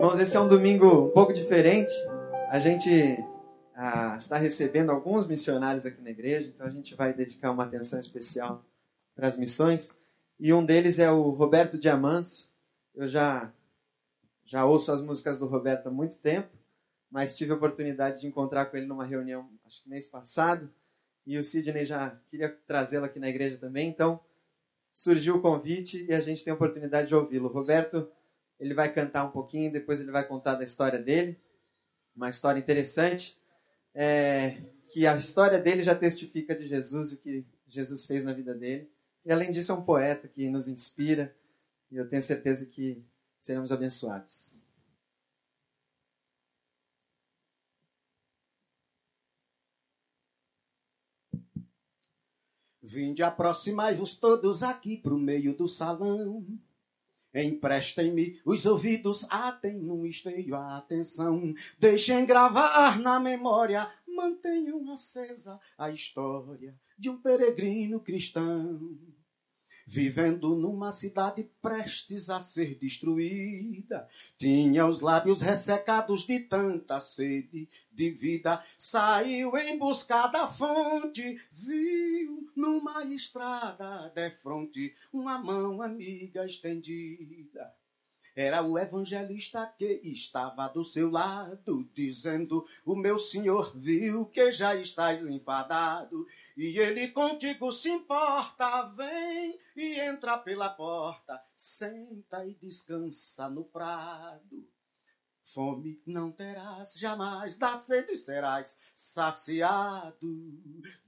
Irmãos, esse é um domingo um pouco diferente. A gente ah, está recebendo alguns missionários aqui na igreja, então a gente vai dedicar uma atenção especial para as missões. E um deles é o Roberto Diamanso. Eu já, já ouço as músicas do Roberto há muito tempo, mas tive a oportunidade de encontrar com ele numa reunião, acho que mês passado, e o Sidney já queria trazê-lo aqui na igreja também, então surgiu o convite e a gente tem a oportunidade de ouvi-lo. Roberto, ele vai cantar um pouquinho, depois ele vai contar da história dele, uma história interessante, é, que a história dele já testifica de Jesus e o que Jesus fez na vida dele. E além disso, é um poeta que nos inspira e eu tenho certeza que seremos abençoados. Vinde, aproximai-vos todos aqui pro meio do salão. Emprestem-me os ouvidos, atem num esteio a atenção. Deixem gravar na memória, mantenham acesa a história de um peregrino cristão vivendo numa cidade prestes a ser destruída. Tinha os lábios ressecados de tanta sede de vida. Saiu em busca da fonte, viu numa estrada de fronte uma mão amiga estendida. Era o evangelista que estava do seu lado, dizendo: O meu senhor viu que já estás enfadado, e ele contigo se importa. Vem e entra pela porta, senta e descansa no prado. Fome não terás jamais, da sede serás saciado.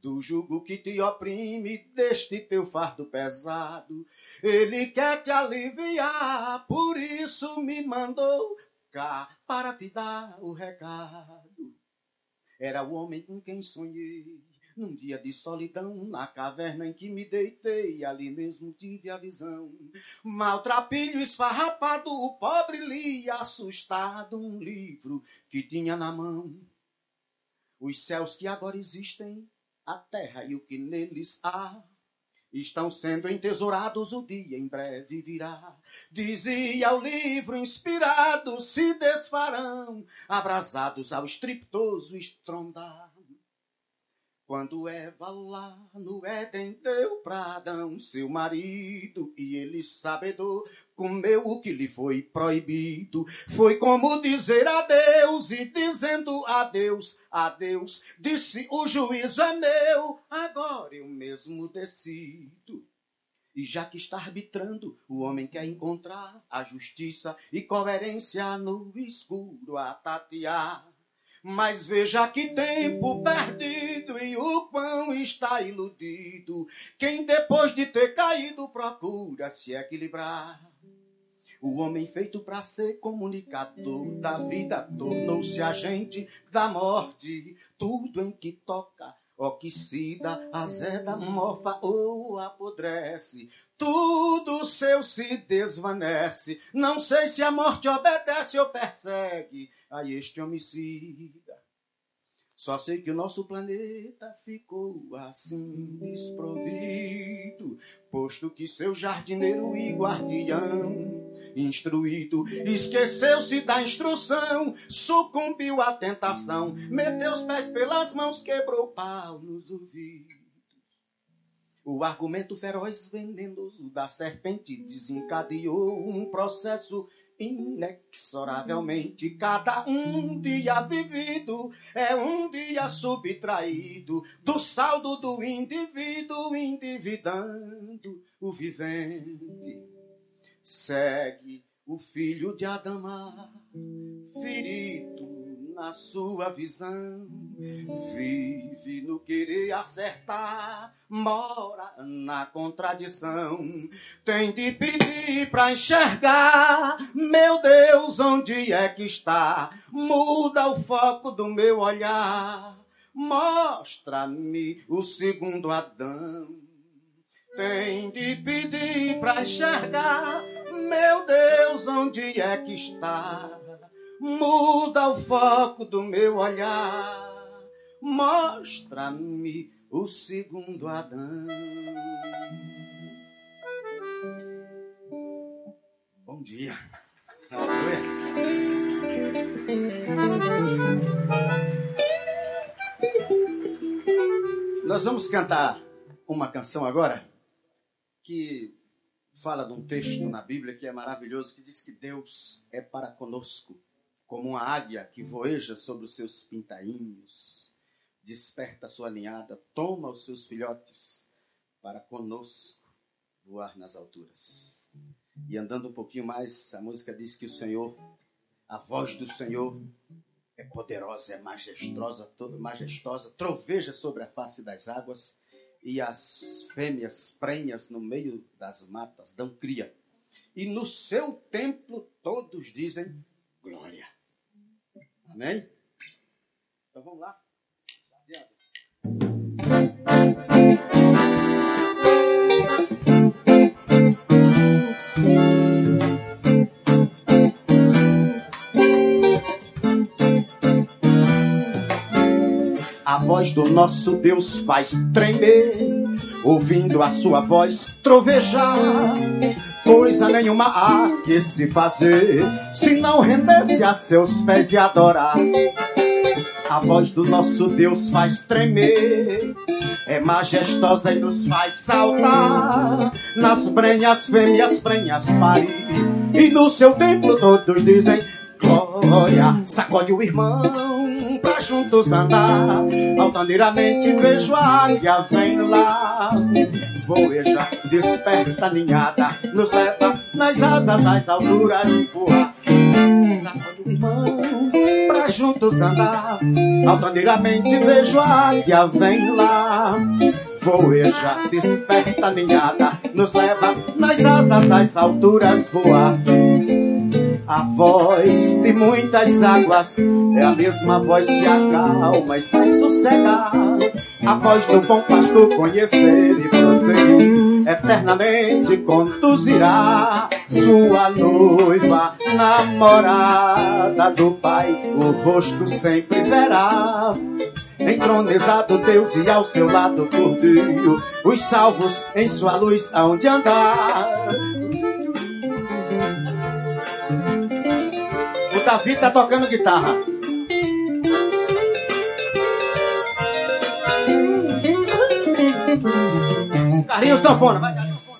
Do jugo que te oprime, deste teu fardo pesado. Ele quer te aliviar, por isso me mandou cá para te dar o recado. Era o homem com quem sonhei num dia de solidão, na caverna em que me deitei, ali mesmo tive a visão. Maltrapilho esfarrapado, o pobre lia, assustado, um livro que tinha na mão. Os céus que agora existem, a terra e o que neles há, estão sendo entesourados, o dia em breve virá. Dizia o livro inspirado, se desfarão, abrasados ao estriptoso estrondar. Quando Eva lá no Éden deu pra Adão seu marido e ele sabedor comeu o que lhe foi proibido. Foi como dizer adeus e dizendo adeus, adeus, disse o juízo é meu, agora eu mesmo decido. E já que está arbitrando, o homem quer encontrar a justiça e coerência no escuro a tatear. Mas veja que tempo perdido e o quão está iludido. Quem depois de ter caído procura se equilibrar. O homem feito para ser comunicador da vida tornou-se agente da morte. Tudo em que toca oxida, azeda, mofa ou apodrece. Tudo seu se desvanece. Não sei se a morte obedece ou persegue a este homicida. Só sei que o nosso planeta ficou assim desprovido, posto que seu jardineiro e guardião, instruído, esqueceu-se da instrução, sucumbiu à tentação, meteu os pés pelas mãos, quebrou pau nos ouvidos. O argumento feroz venenoso da serpente desencadeou um processo inexoravelmente. Cada um dia vivido é um dia subtraído do saldo do indivíduo, endividando o vivente. Segue o filho de Adama, ferido na sua visão. Vive no querer acertar, mora na contradição. Tem de pedir para enxergar, meu Deus, onde é que está? Muda o foco do meu olhar. Mostra-me o segundo Adão. Tem de pedir para enxergar, meu Deus, onde é que está? Muda o foco do meu olhar, mostra-me o segundo Adão. Bom dia. Nós vamos cantar uma canção agora que fala de um texto na Bíblia que é maravilhoso, que diz que Deus é para conosco, como uma águia que voeja sobre os seus pintainhos, desperta a sua ninhada, toma os seus filhotes para conosco voar nas alturas. E andando um pouquinho mais, a música diz que o Senhor, a voz do Senhor é poderosa, é majestosa, majestosa, troveja sobre a face das águas e as fêmeas prenhas no meio das matas dão cria. E no seu templo todos dizem glória. Amém? Então vamos lá. A voz do nosso Deus faz tremer, ouvindo a sua voz trovejar. Coisa nenhuma há que se fazer, se não render-se a seus pés e adorar. A voz do nosso Deus faz tremer, é majestosa e nos faz saltar. Nas brenhas fêmeas, brenhas parir, e no seu templo todos dizem glória. Sacode o irmão pra juntos andar. Altaneiramente vejo a águia, vem lá. Voeja, desperta ninhada, nos leva nas asas às alturas voar. Irmão pra juntos andar. Altaneiramente vejo a águia, vem lá. Voeja, desperta ninhada, nos leva nas asas às alturas voar. A voz de muitas águas é a mesma voz que acalma e faz sossegar. A voz do bom pastor conhecer e prosseguir eternamente conduzirá sua noiva, namorada do Pai, o rosto sempre verá. Entronizado Deus e ao seu lado por dia, os salvos em sua luz aonde andar. Davi tá tocando guitarra. Carrinho sanfona, vai, Carlinho sanfona.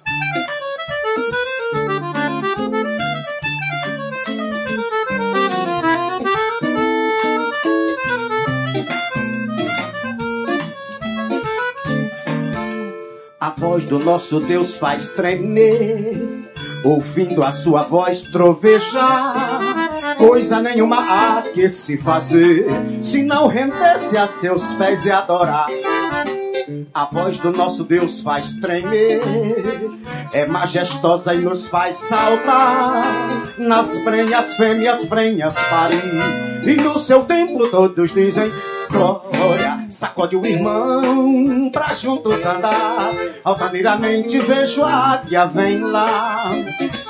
A voz do nosso Deus faz tremer, ouvindo a sua voz trovejar. Coisa nenhuma há que se fazer, se não render-se a seus pés e adorar. A voz do nosso Deus faz tremer, é majestosa e nos faz saltar. Nas prenhas fêmeas, prenhas parir, e no seu templo todos dizem glória. Sacode o irmão pra juntos andar. Altaneiramente vejo a águia, vem lá.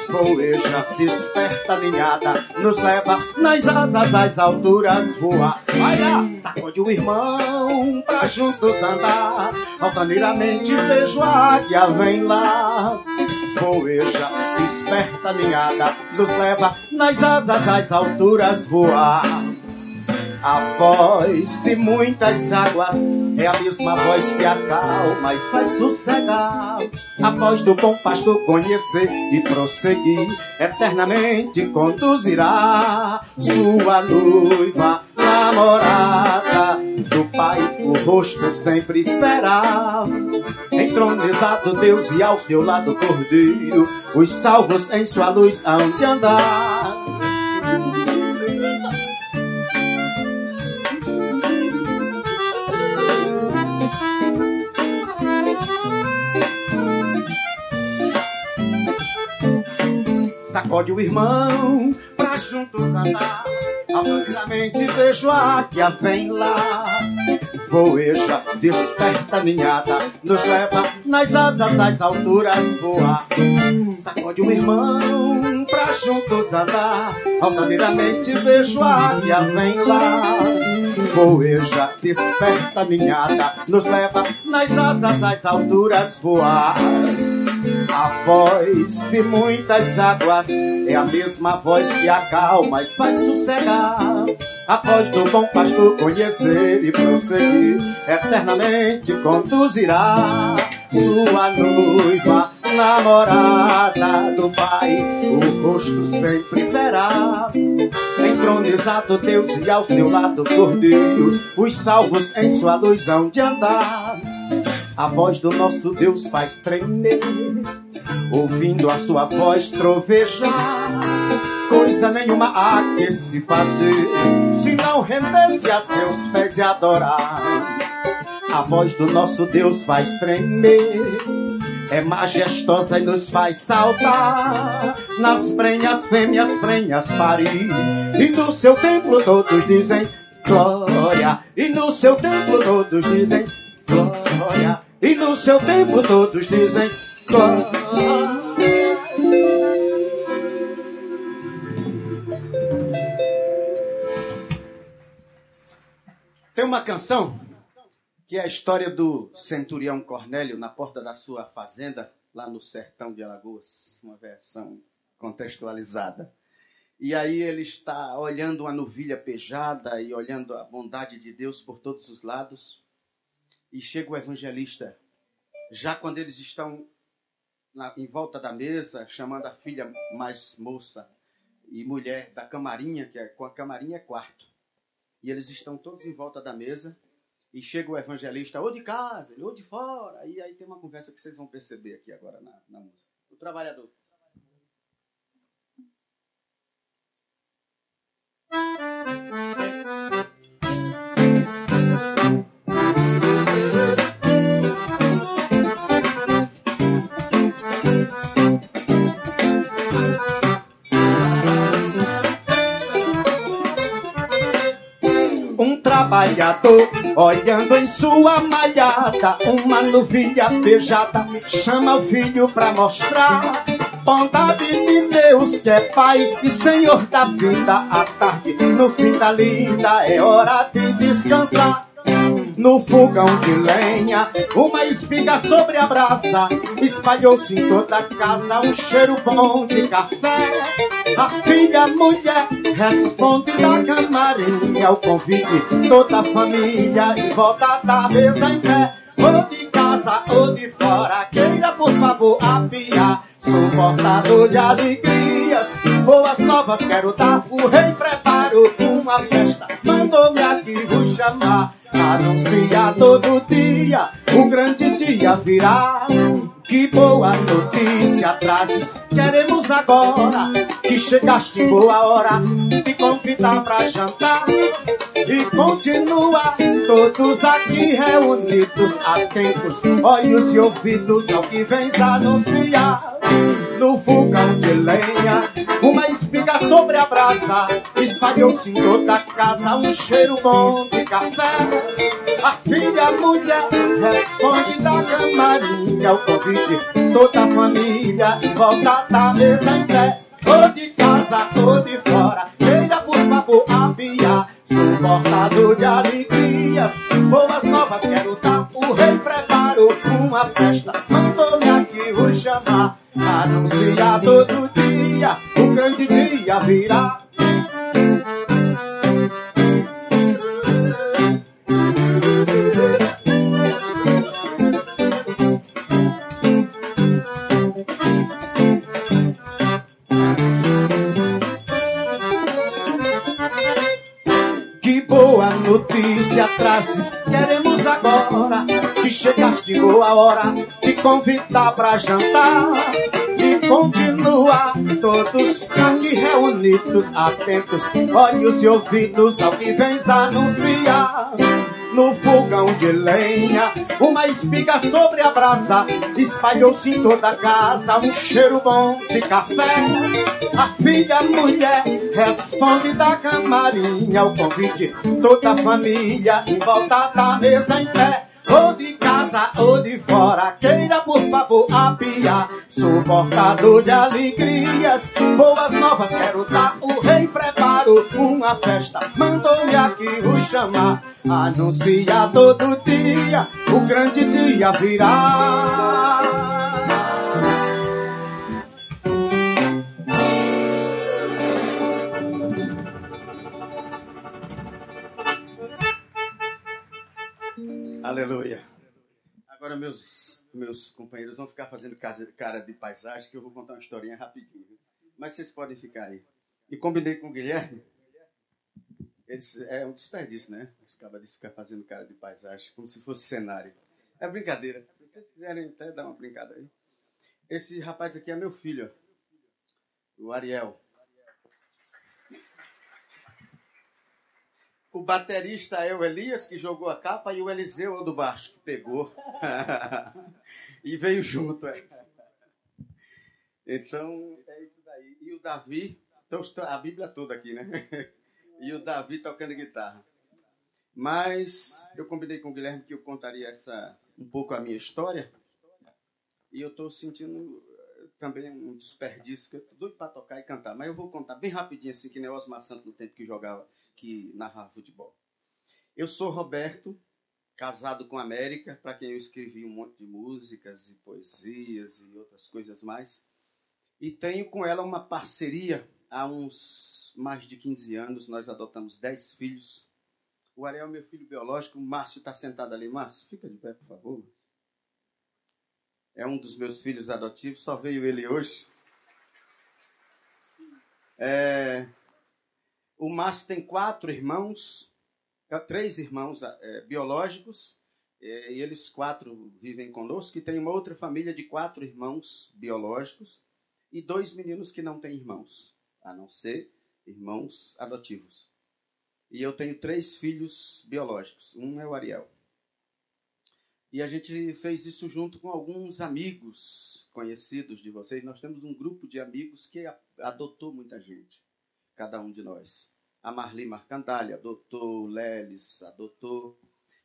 Voeja, desperta a ninhada, nos leva nas asas às alturas voar. Lá, sacode o irmão pra juntos andar. Altaneiramente vejo a águia, vem lá. Voeja, desperta a ninhada, nos leva nas asas às alturas voar. A voz de muitas águas é a mesma voz que acalma e faz sossegar. A voz do bom pastor conhecer e prosseguir, eternamente conduzirá sua noiva, namorada do Pai, o rosto sempre verá. Entronizado Deus e ao seu lado cordeiro, os salvos em sua luz hão andar. Sacode o irmão pra juntos andar. Altaneiramente vejo a águia, vem lá. Voeja, desperta ninhada, nos leva nas asas às alturas voar. Sacode o irmão pra juntos andar. Altaneiramente vejo a águia, vem lá. Voeja, desperta ninhada, nos leva nas asas às alturas voar. A voz de muitas águas é a mesma voz que acalma e faz sossegar. A voz do bom pastor conhecer e prosseguir eternamente conduzirá sua noiva, namorada do Pai, o rosto sempre verá. Entronizado Deus e ao seu lado Cordeiro, os salvos em sua luz hão de andar. A voz do nosso Deus faz tremer, ouvindo a sua voz trovejar. Coisa nenhuma há que se fazer, se não render-se a seus pés e adorar. A voz do nosso Deus faz tremer, é majestosa e nos faz saltar. Nas prenhas, fêmeas, prenhas parir, e no seu templo todos dizem glória, e no seu templo todos dizem glória. E no seu templo todos dizem glória. Tem uma canção que é a história do centurião Cornélio na porta da sua fazenda, lá no sertão de Alagoas, uma versão contextualizada. E aí ele está olhando uma novilha pejada e olhando a bondade de Deus por todos os lados. E chega o evangelista, já quando eles estão na, em volta da mesa, chamando a filha mais moça e mulher da camarinha, que é, com a camarinha é quarto. E eles estão todos em volta da mesa. E chega o evangelista, ou de casa, ou de fora. E aí tem uma conversa que vocês vão perceber aqui agora na, na música. O trabalhador. trabalhador, olhando em sua malhada, uma novilha beijada, chama o filho pra mostrar. Bondade de Deus que é Pai e Senhor da vida, à tarde, no fim da lida, é hora de descansar no fogão de lenha, uma espiga sobre a brasa, espalhou-se em toda a casa um cheiro bom de café. A filha mulher responde da camarinha ao convite, toda a família em volta da mesa em pé. Ou de casa ou de fora, queira por favor apiar. Sou portador de alegrias, boas novas quero dar. O rei preparo uma festa, mandou-me aqui vos chamar. Anuncia todo dia, o grande dia virá. Que boa notícia trazes, queremos agora que chegaste boa hora te convidar pra jantar. E continua todos aqui reunidos, atentos, olhos e ouvidos ao que vens anunciar. No fogão de lenha, uma espiga sobre a brasa, espalhou-se em toda a casa um cheiro bom de café. A filha mulher responde da camarinha ao convite, toda a família volta da mesa em pé. Ou de casa ou de fora, queira por favor apiar. Sou portador de alegrias, boas novas quero dar. O rei preparou uma festa, mandou-me aqui vos chamar. Anuncia todo dia, o grande dia virá. Notícia trazes, queremos agora que chegaste boa hora de convidar pra jantar. E continua todos aqui reunidos, atentos, olhos e ouvidos ao que vens anunciar no fogão de lenha. Uma espiga sobre a brasa, espalhou-se em toda a casa um cheiro bom de café. A filha mulher responde da camarinha ao convite, toda a família em volta da mesa em pé ou de casa ou de fora, queira por favor apiar. Sou portador de alegrias, boas novas quero dar. O rei preparou uma festa, mandou-me aqui o chamar. Anuncia todo dia, o grande dia virá. Aleluia. Agora, meus, meus companheiros vão ficar fazendo cara de paisagem, que eu vou contar uma historinha rapidinho. Mas vocês podem ficar aí. E combinei com o Guilherme. Eles, é um desperdício, né? Os de ficar fazendo cara de paisagem, como se fosse cenário. É brincadeira. Se vocês quiserem até dar uma brincada aí. Esse rapaz aqui é meu filho, o Ariel. O baterista é o Elias, que jogou a capa, e o Eliseu é do baixo, que pegou. e veio junto. É. Então, é isso daí. E o Davi, então, a Bíblia toda aqui, né? e o Davi tocando guitarra. Mas eu combinei com o Guilherme que eu contaria essa, um pouco a minha história. E eu estou sentindo eh, também um desperdício, que eu estou doido para tocar e cantar. Mas eu vou contar bem rapidinho, assim, que nem Osmar Santos no tempo que jogava que narrava futebol. Eu sou Roberto, casado com América, para quem eu escrevi um monte de músicas e poesias e outras coisas mais. E tenho com ela uma parceria há uns mais de 15 anos. Nós adotamos 10 filhos. O Ariel é meu filho biológico. O Márcio está sentado ali. Márcio, fica de pé, por favor. É um dos meus filhos adotivos. Só veio ele hoje. É, o Márcio tem quatro irmãos, é, três irmãos é, biológicos, é, e eles quatro vivem conosco, e tem uma outra família de quatro irmãos biológicos e dois meninos que não têm irmãos, a não ser irmãos adotivos. E eu tenho três filhos biológicos. Um é o Ariel. E a gente fez isso junto com alguns amigos conhecidos de vocês. Nós temos um grupo de amigos que adotou muita gente, cada um de nós a Marli Marcandália, adotou Leles, adotou.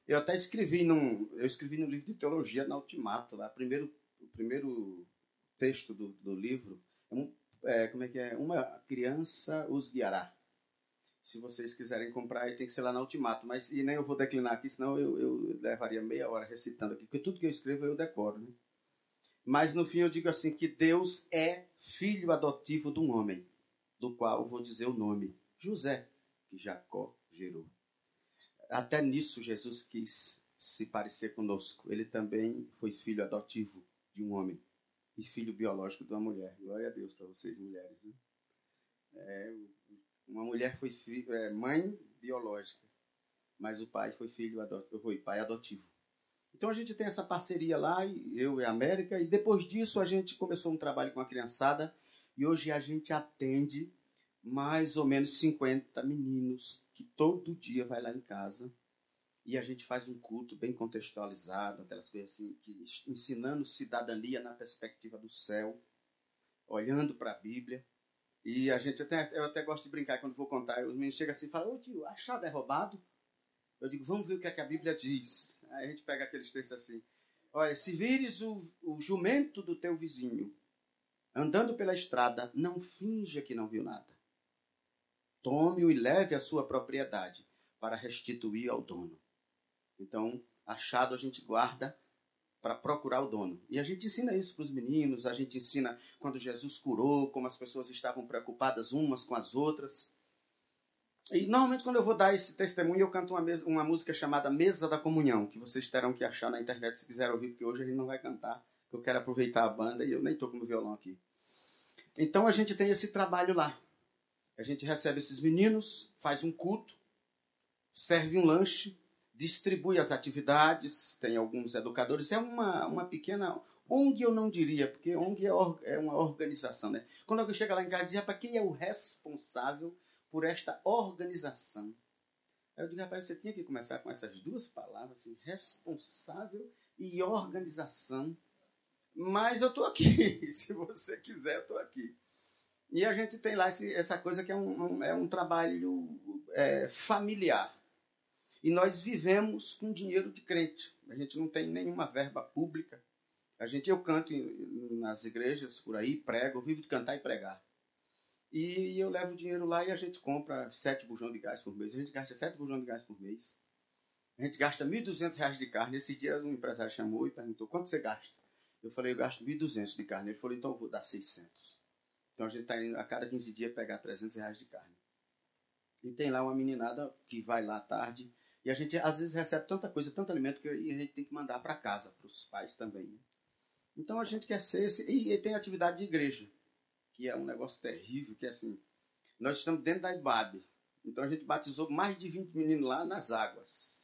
Eu até escrevi num, eu escrevi no livro de teologia na Ultimato, lá, primeiro, o primeiro texto do, do livro, é um, é, como é que é? Uma criança os guiará. Se vocês quiserem comprar, aí tem que ser lá na Ultimato, mas e nem eu vou declinar aqui, senão eu, eu levaria meia hora recitando aqui, porque tudo que eu escrevo eu decoro, né? Mas no fim eu digo assim que Deus é filho adotivo de um homem, do qual vou dizer o nome. José, que Jacó gerou. Até nisso Jesus quis se parecer conosco. Ele também foi filho adotivo de um homem e filho biológico de uma mulher. Glória a Deus para vocês, mulheres. É, uma mulher foi filho, é, mãe biológica, mas o pai foi filho adotivo, foi pai adotivo. Então a gente tem essa parceria lá, eu e a América, e depois disso a gente começou um trabalho com a criançada e hoje a gente atende mais ou menos 50 meninos que todo dia vai lá em casa e a gente faz um culto bem contextualizado, aquelas coisas assim, que, ensinando cidadania na perspectiva do céu, olhando para a Bíblia. E a gente até, eu até gosto de brincar quando vou contar. Os meninos chegam assim e falam, ô tio, achado é roubado? Eu digo, vamos ver o que, é que a Bíblia diz. Aí a gente pega aqueles textos assim. Olha, se vires o, o jumento do teu vizinho andando pela estrada, não finja que não viu nada tome-o e leve a sua propriedade para restituir ao dono. Então, achado a gente guarda para procurar o dono. E a gente ensina isso para os meninos, a gente ensina quando Jesus curou, como as pessoas estavam preocupadas umas com as outras. E normalmente quando eu vou dar esse testemunho, eu canto uma, mesa, uma música chamada Mesa da Comunhão, que vocês terão que achar na internet se quiserem ouvir, porque hoje a gente não vai cantar, porque eu quero aproveitar a banda e eu nem estou com o violão aqui. Então a gente tem esse trabalho lá. A gente recebe esses meninos, faz um culto, serve um lanche, distribui as atividades, tem alguns educadores. É uma, uma pequena ONG, eu não diria, porque ONG é, or, é uma organização. Né? Quando alguém chega lá em casa e diz, para quem é o responsável por esta organização? Aí eu digo, rapaz, você tinha que começar com essas duas palavras, assim, responsável e organização. Mas eu estou aqui. Se você quiser, eu estou aqui. E a gente tem lá esse, essa coisa que é um, um é um trabalho é, familiar. E nós vivemos com dinheiro de crente. A gente não tem nenhuma verba pública. A gente, eu canto nas igrejas por aí, prego, eu vivo de cantar e pregar. E eu levo o dinheiro lá e a gente compra sete bujões de gás por mês. A gente gasta sete bujões de gás por mês. A gente gasta R$ 1.200 de carne. Esse dia um empresário chamou e perguntou, quanto você gasta? Eu falei, eu gasto 1.200 de carne. Ele falou, então eu vou dar 600. Então a gente está indo a cada 15 dias pegar 300 reais de carne. E tem lá uma meninada que vai lá à tarde E a gente às vezes recebe tanta coisa, tanto alimento que a gente tem que mandar para casa, para os pais também. Né? Então a gente quer ser esse. E, tem atividade de igreja, que é um negócio terrível, que é assim. Nós estamos dentro da IBAB. Então a gente batizou mais de 20 meninos lá nas águas.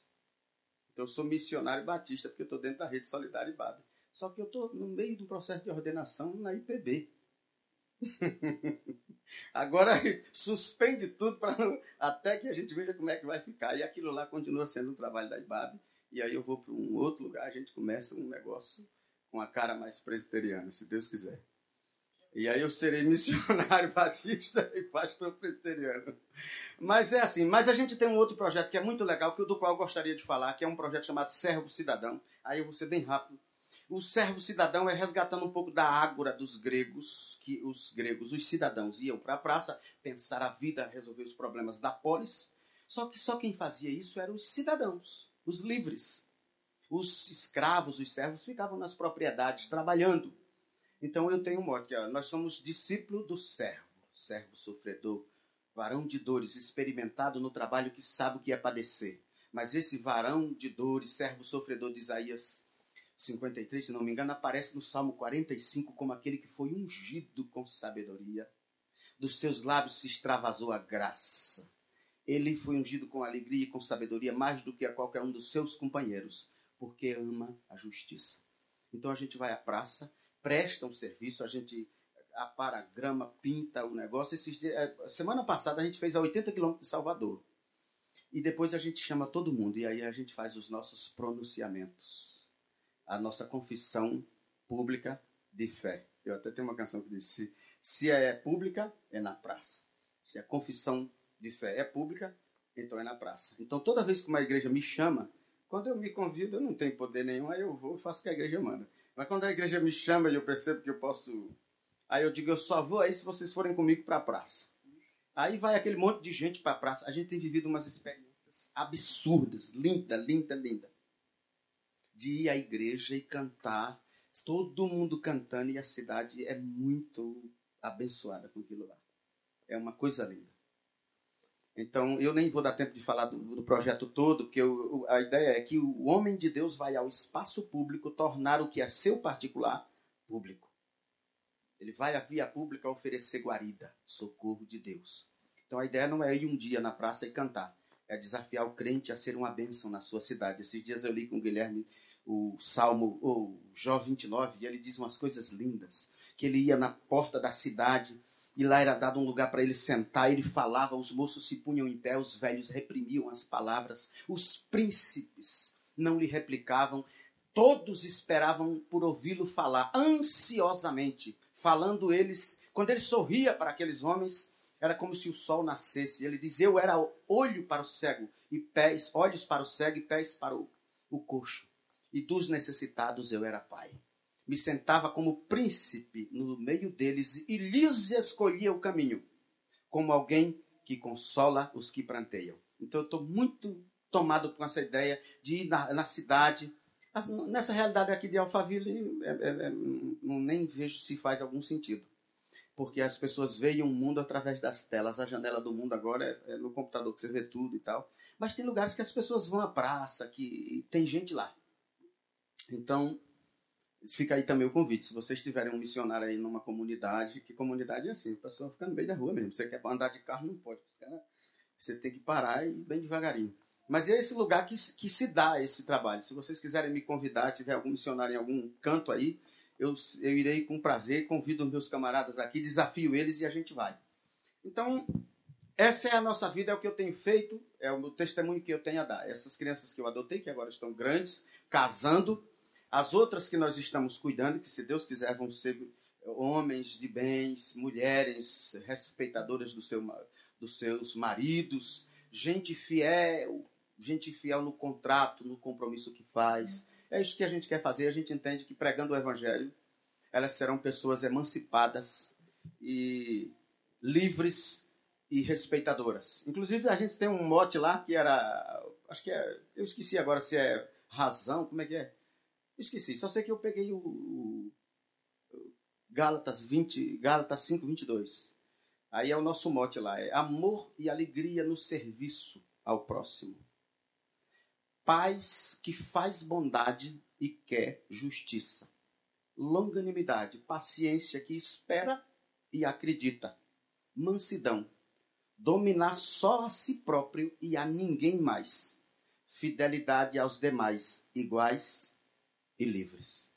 Então eu sou missionário batista, porque eu estou dentro da rede Solidária IBAB. Só que eu estou no meio do processo de ordenação na IPB. Agora suspende tudo pra, até que a gente veja como é que vai ficar. E aquilo lá continua sendo um trabalho da IBAB. E aí eu vou para um outro lugar, a gente começa um negócio com a cara mais presbiteriana, se Deus quiser. E aí eu serei missionário batista e pastor presbiteriano. Mas é assim, mas a gente tem um outro projeto que é muito legal, que do qual eu gostaria de falar, que é um projeto chamado Servo Cidadão. Aí eu vou ser bem rápido o servo cidadão é resgatando um pouco da ágora dos gregos, que os gregos, os cidadãos, iam para a praça pensar a vida, resolver os problemas da polis. Só que só quem fazia isso eram os cidadãos, os livres. Os escravos, os servos ficavam nas propriedades trabalhando. Então eu tenho um mote, nós somos discípulo do servo, servo sofredor, varão de dores, experimentado no trabalho que sabe o que é padecer. Mas esse varão de dores, servo sofredor de Isaías 53, se não me engano, aparece no Salmo 45 como aquele que foi ungido com sabedoria. Dos seus lábios se extravasou a graça. Ele foi ungido com alegria e com sabedoria mais do que a qualquer um dos seus companheiros, porque ama a justiça. Então a gente vai à praça, presta um serviço, a gente apara a grama, pinta o negócio. Esses dias, é, semana passada a gente fez a 80 quilômetros de Salvador. E depois a gente chama todo mundo e aí a gente faz os nossos pronunciamentos a nossa confissão pública de fé. Eu até tenho uma canção que diz: se, se é pública, é na praça. Se a confissão de fé é pública, então é na praça. Então toda vez que uma igreja me chama, quando eu me convido, eu não tenho poder nenhum, aí eu vou e faço o que a igreja manda. Mas quando a igreja me chama e eu percebo que eu posso. Aí eu digo: eu só vou aí se vocês forem comigo para a praça. Aí vai aquele monte de gente para a praça. A gente tem vivido umas experiências absurdas, linda, linda, linda de ir à igreja e cantar, todo mundo cantando e a cidade é muito abençoada com aquilo lá. É uma coisa linda. Então, eu nem vou dar tempo de falar do, do projeto todo, porque eu, a ideia é que o homem de Deus vai ao espaço público tornar o que é seu particular público. Ele vai à via pública oferecer guarida, socorro de Deus. Então, a ideia não é ir um dia na praça e cantar, é desafiar o crente a ser uma bênção na sua cidade. Esses dias eu li com o Guilherme o Salmo, o Jó 29, e ele diz umas coisas lindas, que ele ia na porta da cidade e lá era dado um lugar para ele sentar, ele falava, os moços se punham em pé, os velhos reprimiam as palavras, os príncipes não lhe replicavam, todos esperavam por ouvi-lo falar ansiosamente, falando eles, quando ele sorria para aqueles homens, era como se o sol nascesse. Ele diz: Eu era olho para o cego e pés, olhos para o cego e pés para o, o coxo e dos necessitados eu era pai. Me sentava como príncipe no meio deles e lhes escolhia o caminho, como alguém que consola os que pranteiam. Então eu estou muito tomado com essa ideia de ir na, na cidade. Nessa realidade aqui de Alphaville, é, é, é, não, nem vejo se faz algum sentido. Porque as pessoas veem o mundo através das telas. A janela do mundo agora é, é no computador que você vê tudo e tal. Mas tem lugares que as pessoas vão à praça, que tem gente lá. Então, fica aí também o convite. Se vocês tiverem um missionário aí numa comunidade, que comunidade é assim, o pessoal fica no meio da rua mesmo. Você quer andar de carro, não pode. Você tem que parar e ir bem devagarinho. Mas é esse lugar que, que se dá esse trabalho. Se vocês quiserem me convidar, tiver algum missionário em algum canto aí, eu, eu irei com prazer, convido meus camaradas aqui, desafio eles e a gente vai. Então, essa é a nossa vida, é o que eu tenho feito, é o testemunho que eu tenho a dar. Essas crianças que eu adotei, que agora estão grandes, casando, as outras que nós estamos cuidando, que se Deus quiser vão ser homens de bens, mulheres respeitadoras do seu, dos seus maridos, gente fiel, gente fiel no contrato, no compromisso que faz. É isso que a gente quer fazer. A gente entende que pregando o evangelho, elas serão pessoas emancipadas e livres e respeitadoras. Inclusive a gente tem um mote lá que era, acho que é, eu esqueci agora se é razão, como é que é? Esqueci, só sei que eu peguei o, o Gálatas 20, Gálatas 5, 22. Aí é o nosso mote lá, é amor e alegria no serviço ao próximo. paz que faz bondade e quer justiça, longanimidade, paciência que espera e acredita, mansidão, dominar só a si próprio e a ninguém mais, fidelidade aos demais, iguais e livres.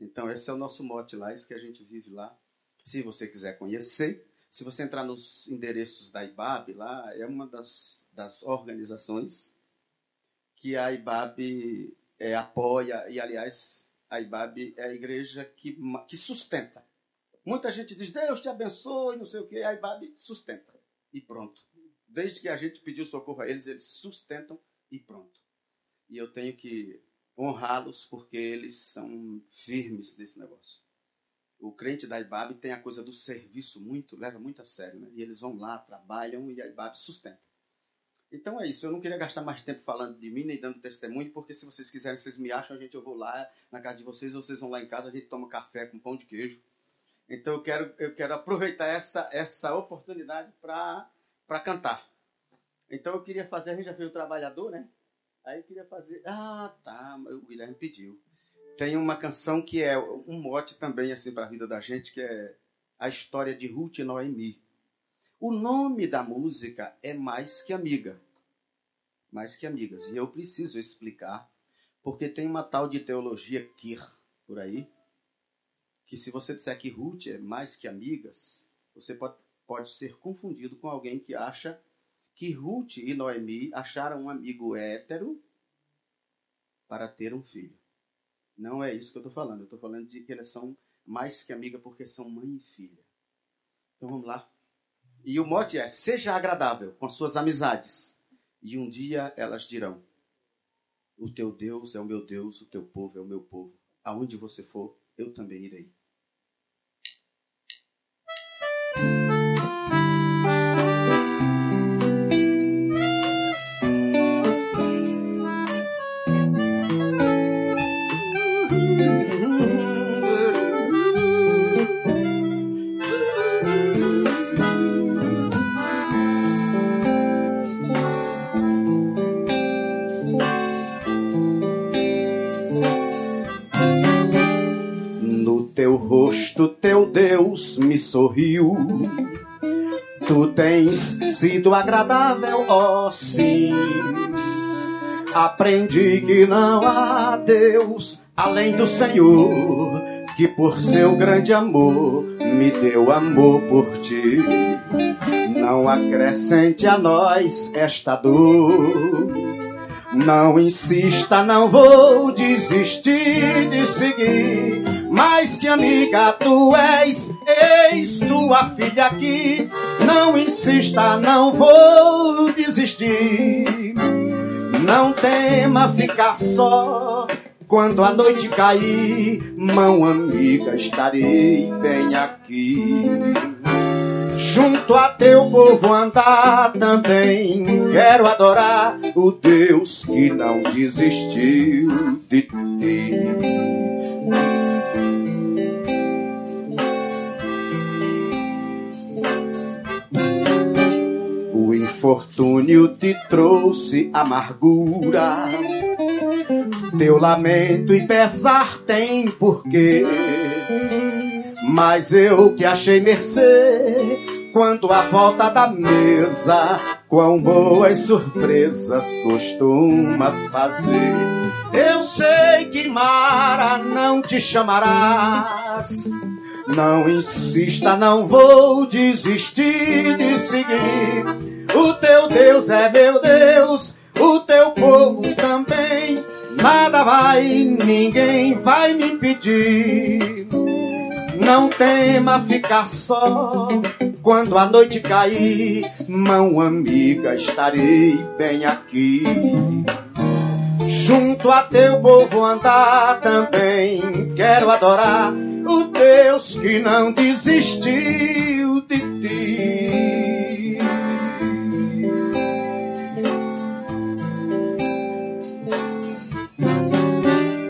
Então, esse é o nosso mote lá, isso que a gente vive lá. Se você quiser conhecer, se você entrar nos endereços da IBAB, lá é uma das, das organizações que a IBAB é, apoia, e aliás, a IBAB é a igreja que, que sustenta. Muita gente diz, Deus te abençoe, não sei o quê, a IBAB sustenta. E pronto. Desde que a gente pediu socorro a eles, eles sustentam e pronto. E eu tenho que honrá-los porque eles são firmes nesse negócio. O crente da IBAB tem a coisa do serviço muito, leva muito a sério, né? E eles vão lá, trabalham e a IBAB sustenta. Então é isso. Eu não queria gastar mais tempo falando de mim nem dando testemunho, porque se vocês quiserem, vocês me acham, a gente eu vou lá na casa de vocês, vocês vão lá em casa, a gente toma café com pão de queijo. Então eu quero, eu quero aproveitar essa, essa oportunidade para cantar. Então eu queria fazer, a gente já fez o trabalhador, né? Aí eu queria fazer. Ah, tá, o Guilherme pediu. Tem uma canção que é um mote também assim para a vida da gente, que é a história de Ruth e Noemi. O nome da música é Mais que Amiga. Mais que Amigas. E eu preciso explicar, porque tem uma tal de teologia Kir por aí, que se você disser que Ruth é mais que amigas, você pode, pode ser confundido com alguém que acha que Ruth e Noemi acharam um amigo hétero para ter um filho. Não é isso que eu estou falando. Eu estou falando de que elas são mais que amiga porque são mãe e filha. Então vamos lá. E o mote é: seja agradável com suas amizades, e um dia elas dirão: O teu Deus é o meu Deus, o teu povo é o meu povo. Aonde você for, eu também irei. Tu tens sido agradável, ó oh, sim. Aprendi que não há Deus além do Senhor, que por seu grande amor me deu amor por ti. Não acrescente a nós esta dor. Não insista, não vou desistir de seguir mais que amiga tu és, eis tua filha aqui. Não insista, não vou desistir. Não tema ficar só. Quando a noite cair, mão amiga, estarei bem aqui. Junto a teu povo andar também. Quero adorar o Deus que não desistiu de ti. infortúnio te trouxe amargura. Teu lamento e pesar tem porquê. Mas eu que achei mercê quando a volta da mesa, quão boas surpresas costumas fazer. Eu sei que Mara não te chamarás. Não insista, não vou desistir de seguir o teu Deus é meu Deus, o teu povo também. Nada vai, ninguém vai me impedir. Não tema ficar só quando a noite cair, mão amiga, estarei bem aqui. Junto a teu povo andar também, quero adorar o Deus que não desistiu de ti.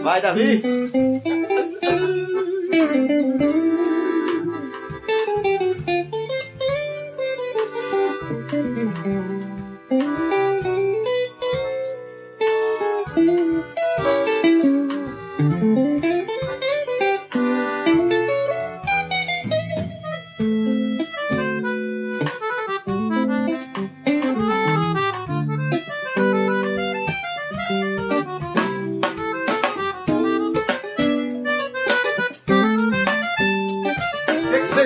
Vai, Davi!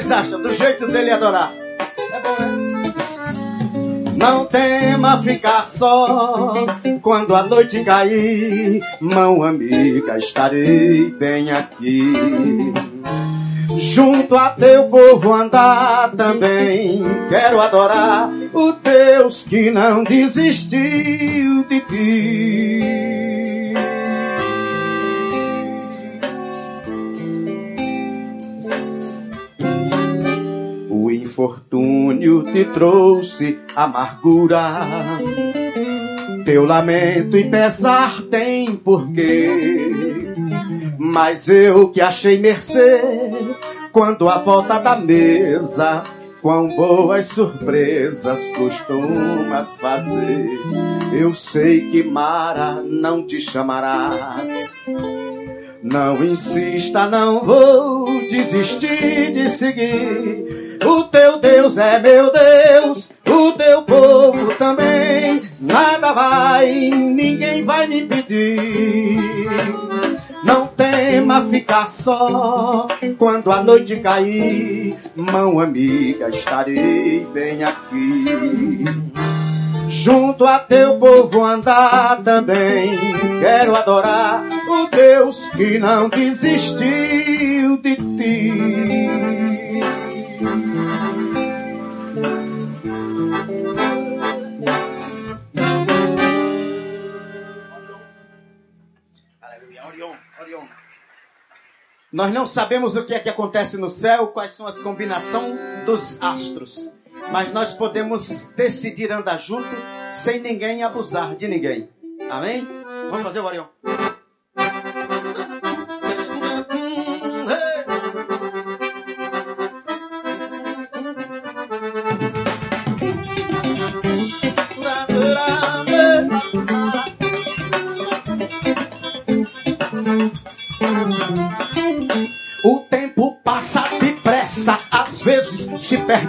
Vocês acham do jeito dele adorar? É bom, né? Não tema ficar só quando a noite cair, mão amiga, estarei bem aqui. Junto a teu povo andar também, quero adorar o Deus que não desistiu de ti. Infortúnio te trouxe amargura. Teu lamento e pesar tem porquê. Mas eu que achei mercê quando a volta da mesa, quão boas surpresas costumas fazer. Eu sei que Mara não te chamarás. Não insista, não vou desistir de seguir. O teu Deus é meu Deus, o teu povo também. Nada vai, ninguém vai me impedir. Não tema ficar só quando a noite cair. Mão amiga, estarei bem aqui. Junto a teu povo andar também. Quero adorar o Deus que não desistiu de ti. Nós não sabemos o que é que acontece no céu, quais são as combinações dos astros mas nós podemos decidir andar junto sem ninguém abusar de ninguém. Amém? Vamos fazer o Orion.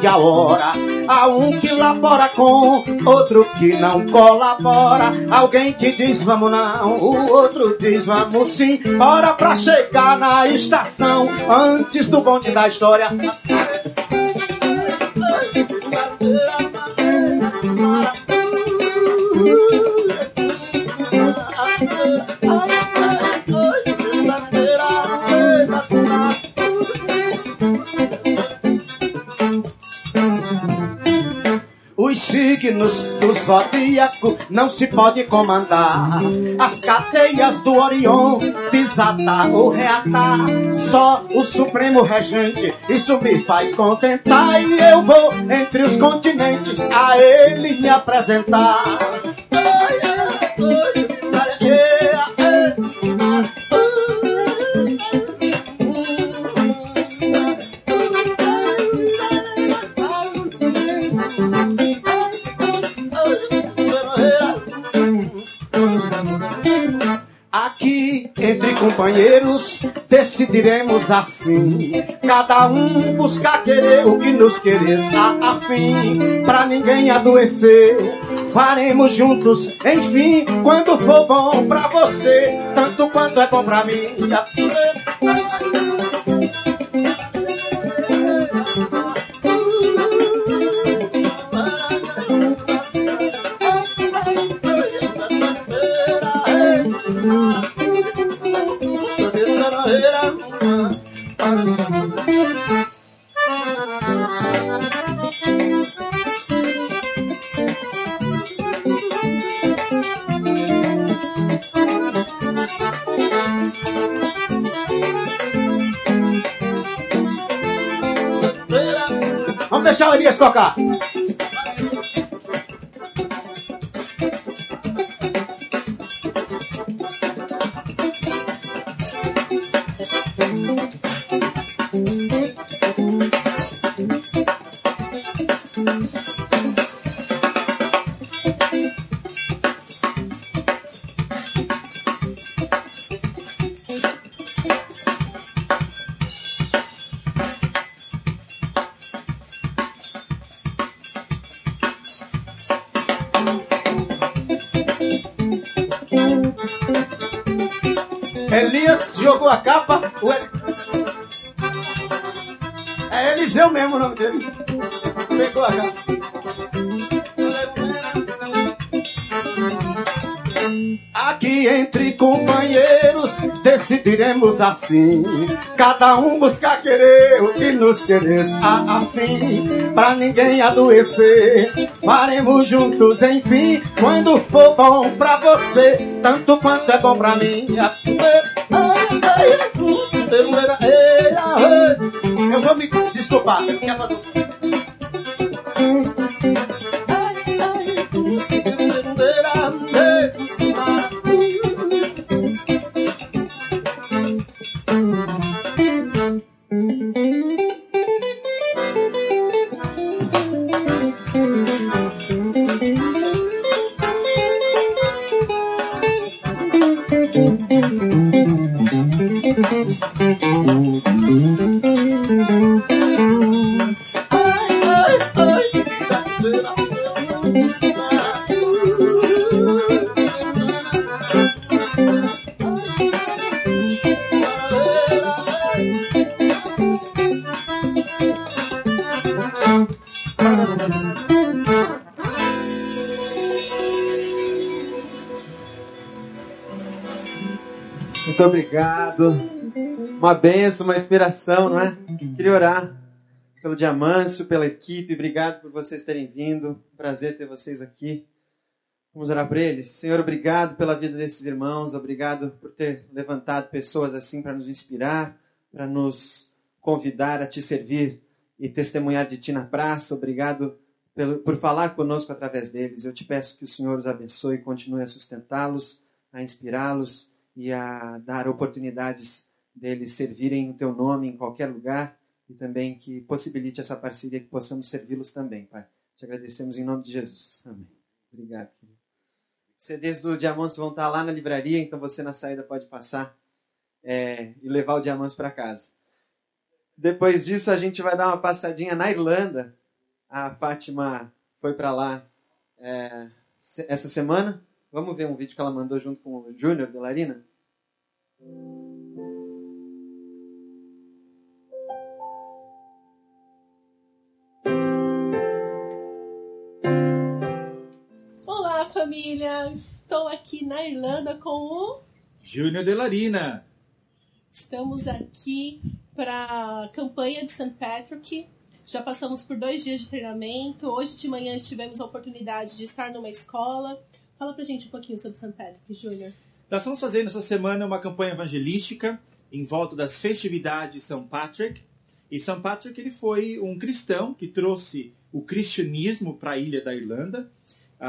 A hora. Há um que labora com outro que não colabora. Alguém que diz vamos não, o outro diz vamos sim. Hora pra chegar na estação antes do bonde da história. Do zodíaco não se pode comandar. As cadeias do Orion desatar ou reatar. Só o Supremo Regente, isso me faz contentar. E eu vou entre os continentes a ele me apresentar. Aqui, companheiros, decidiremos assim. Cada um buscar querer o que nos querer a afim. Pra ninguém adoecer, faremos juntos, enfim. Quando for bom pra você, tanto quanto é bom pra mim. か。El... É Eliseu mesmo o nome dele. A. Aqui entre companheiros decidiremos assim. Cada um buscar querer o que nos queres a afim. Pra ninguém adoecer, faremos juntos enfim. Quando for bom pra você, tanto quanto é bom pra mim. Eu vou me desculpar. Uma benção, uma inspiração, não é? Queria orar pelo Diamâncio, pela equipe. Obrigado por vocês terem vindo. Prazer ter vocês aqui. Vamos orar por eles. Senhor, obrigado pela vida desses irmãos. Obrigado por ter levantado pessoas assim para nos inspirar, para nos convidar a te servir e testemunhar de ti na praça. Obrigado pelo, por falar conosco através deles. Eu te peço que o Senhor os abençoe e continue a sustentá-los, a inspirá-los e a dar oportunidades deles servirem o teu nome em qualquer lugar e também que possibilite essa parceria que possamos servi-los também, Pai. Te agradecemos em nome de Jesus. Amém. Obrigado, querido. Os CDs do Diamantes vão estar lá na livraria, então você na saída pode passar é, e levar o Diamantes para casa. Depois disso, a gente vai dar uma passadinha na Irlanda. A Fátima foi para lá é, essa semana Vamos ver um vídeo que ela mandou junto com o Júnior de Larina? Estou aqui na Irlanda com o Júnior de Larina. Estamos aqui para a campanha de St. Patrick. Já passamos por dois dias de treinamento. Hoje de manhã tivemos a oportunidade de estar numa escola Fala pra gente um pouquinho sobre St. Patrick Jr. Nós estamos fazendo essa semana uma campanha evangelística em volta das festividades de São Patrick. E São Patrick ele foi um cristão que trouxe o cristianismo para a ilha da Irlanda,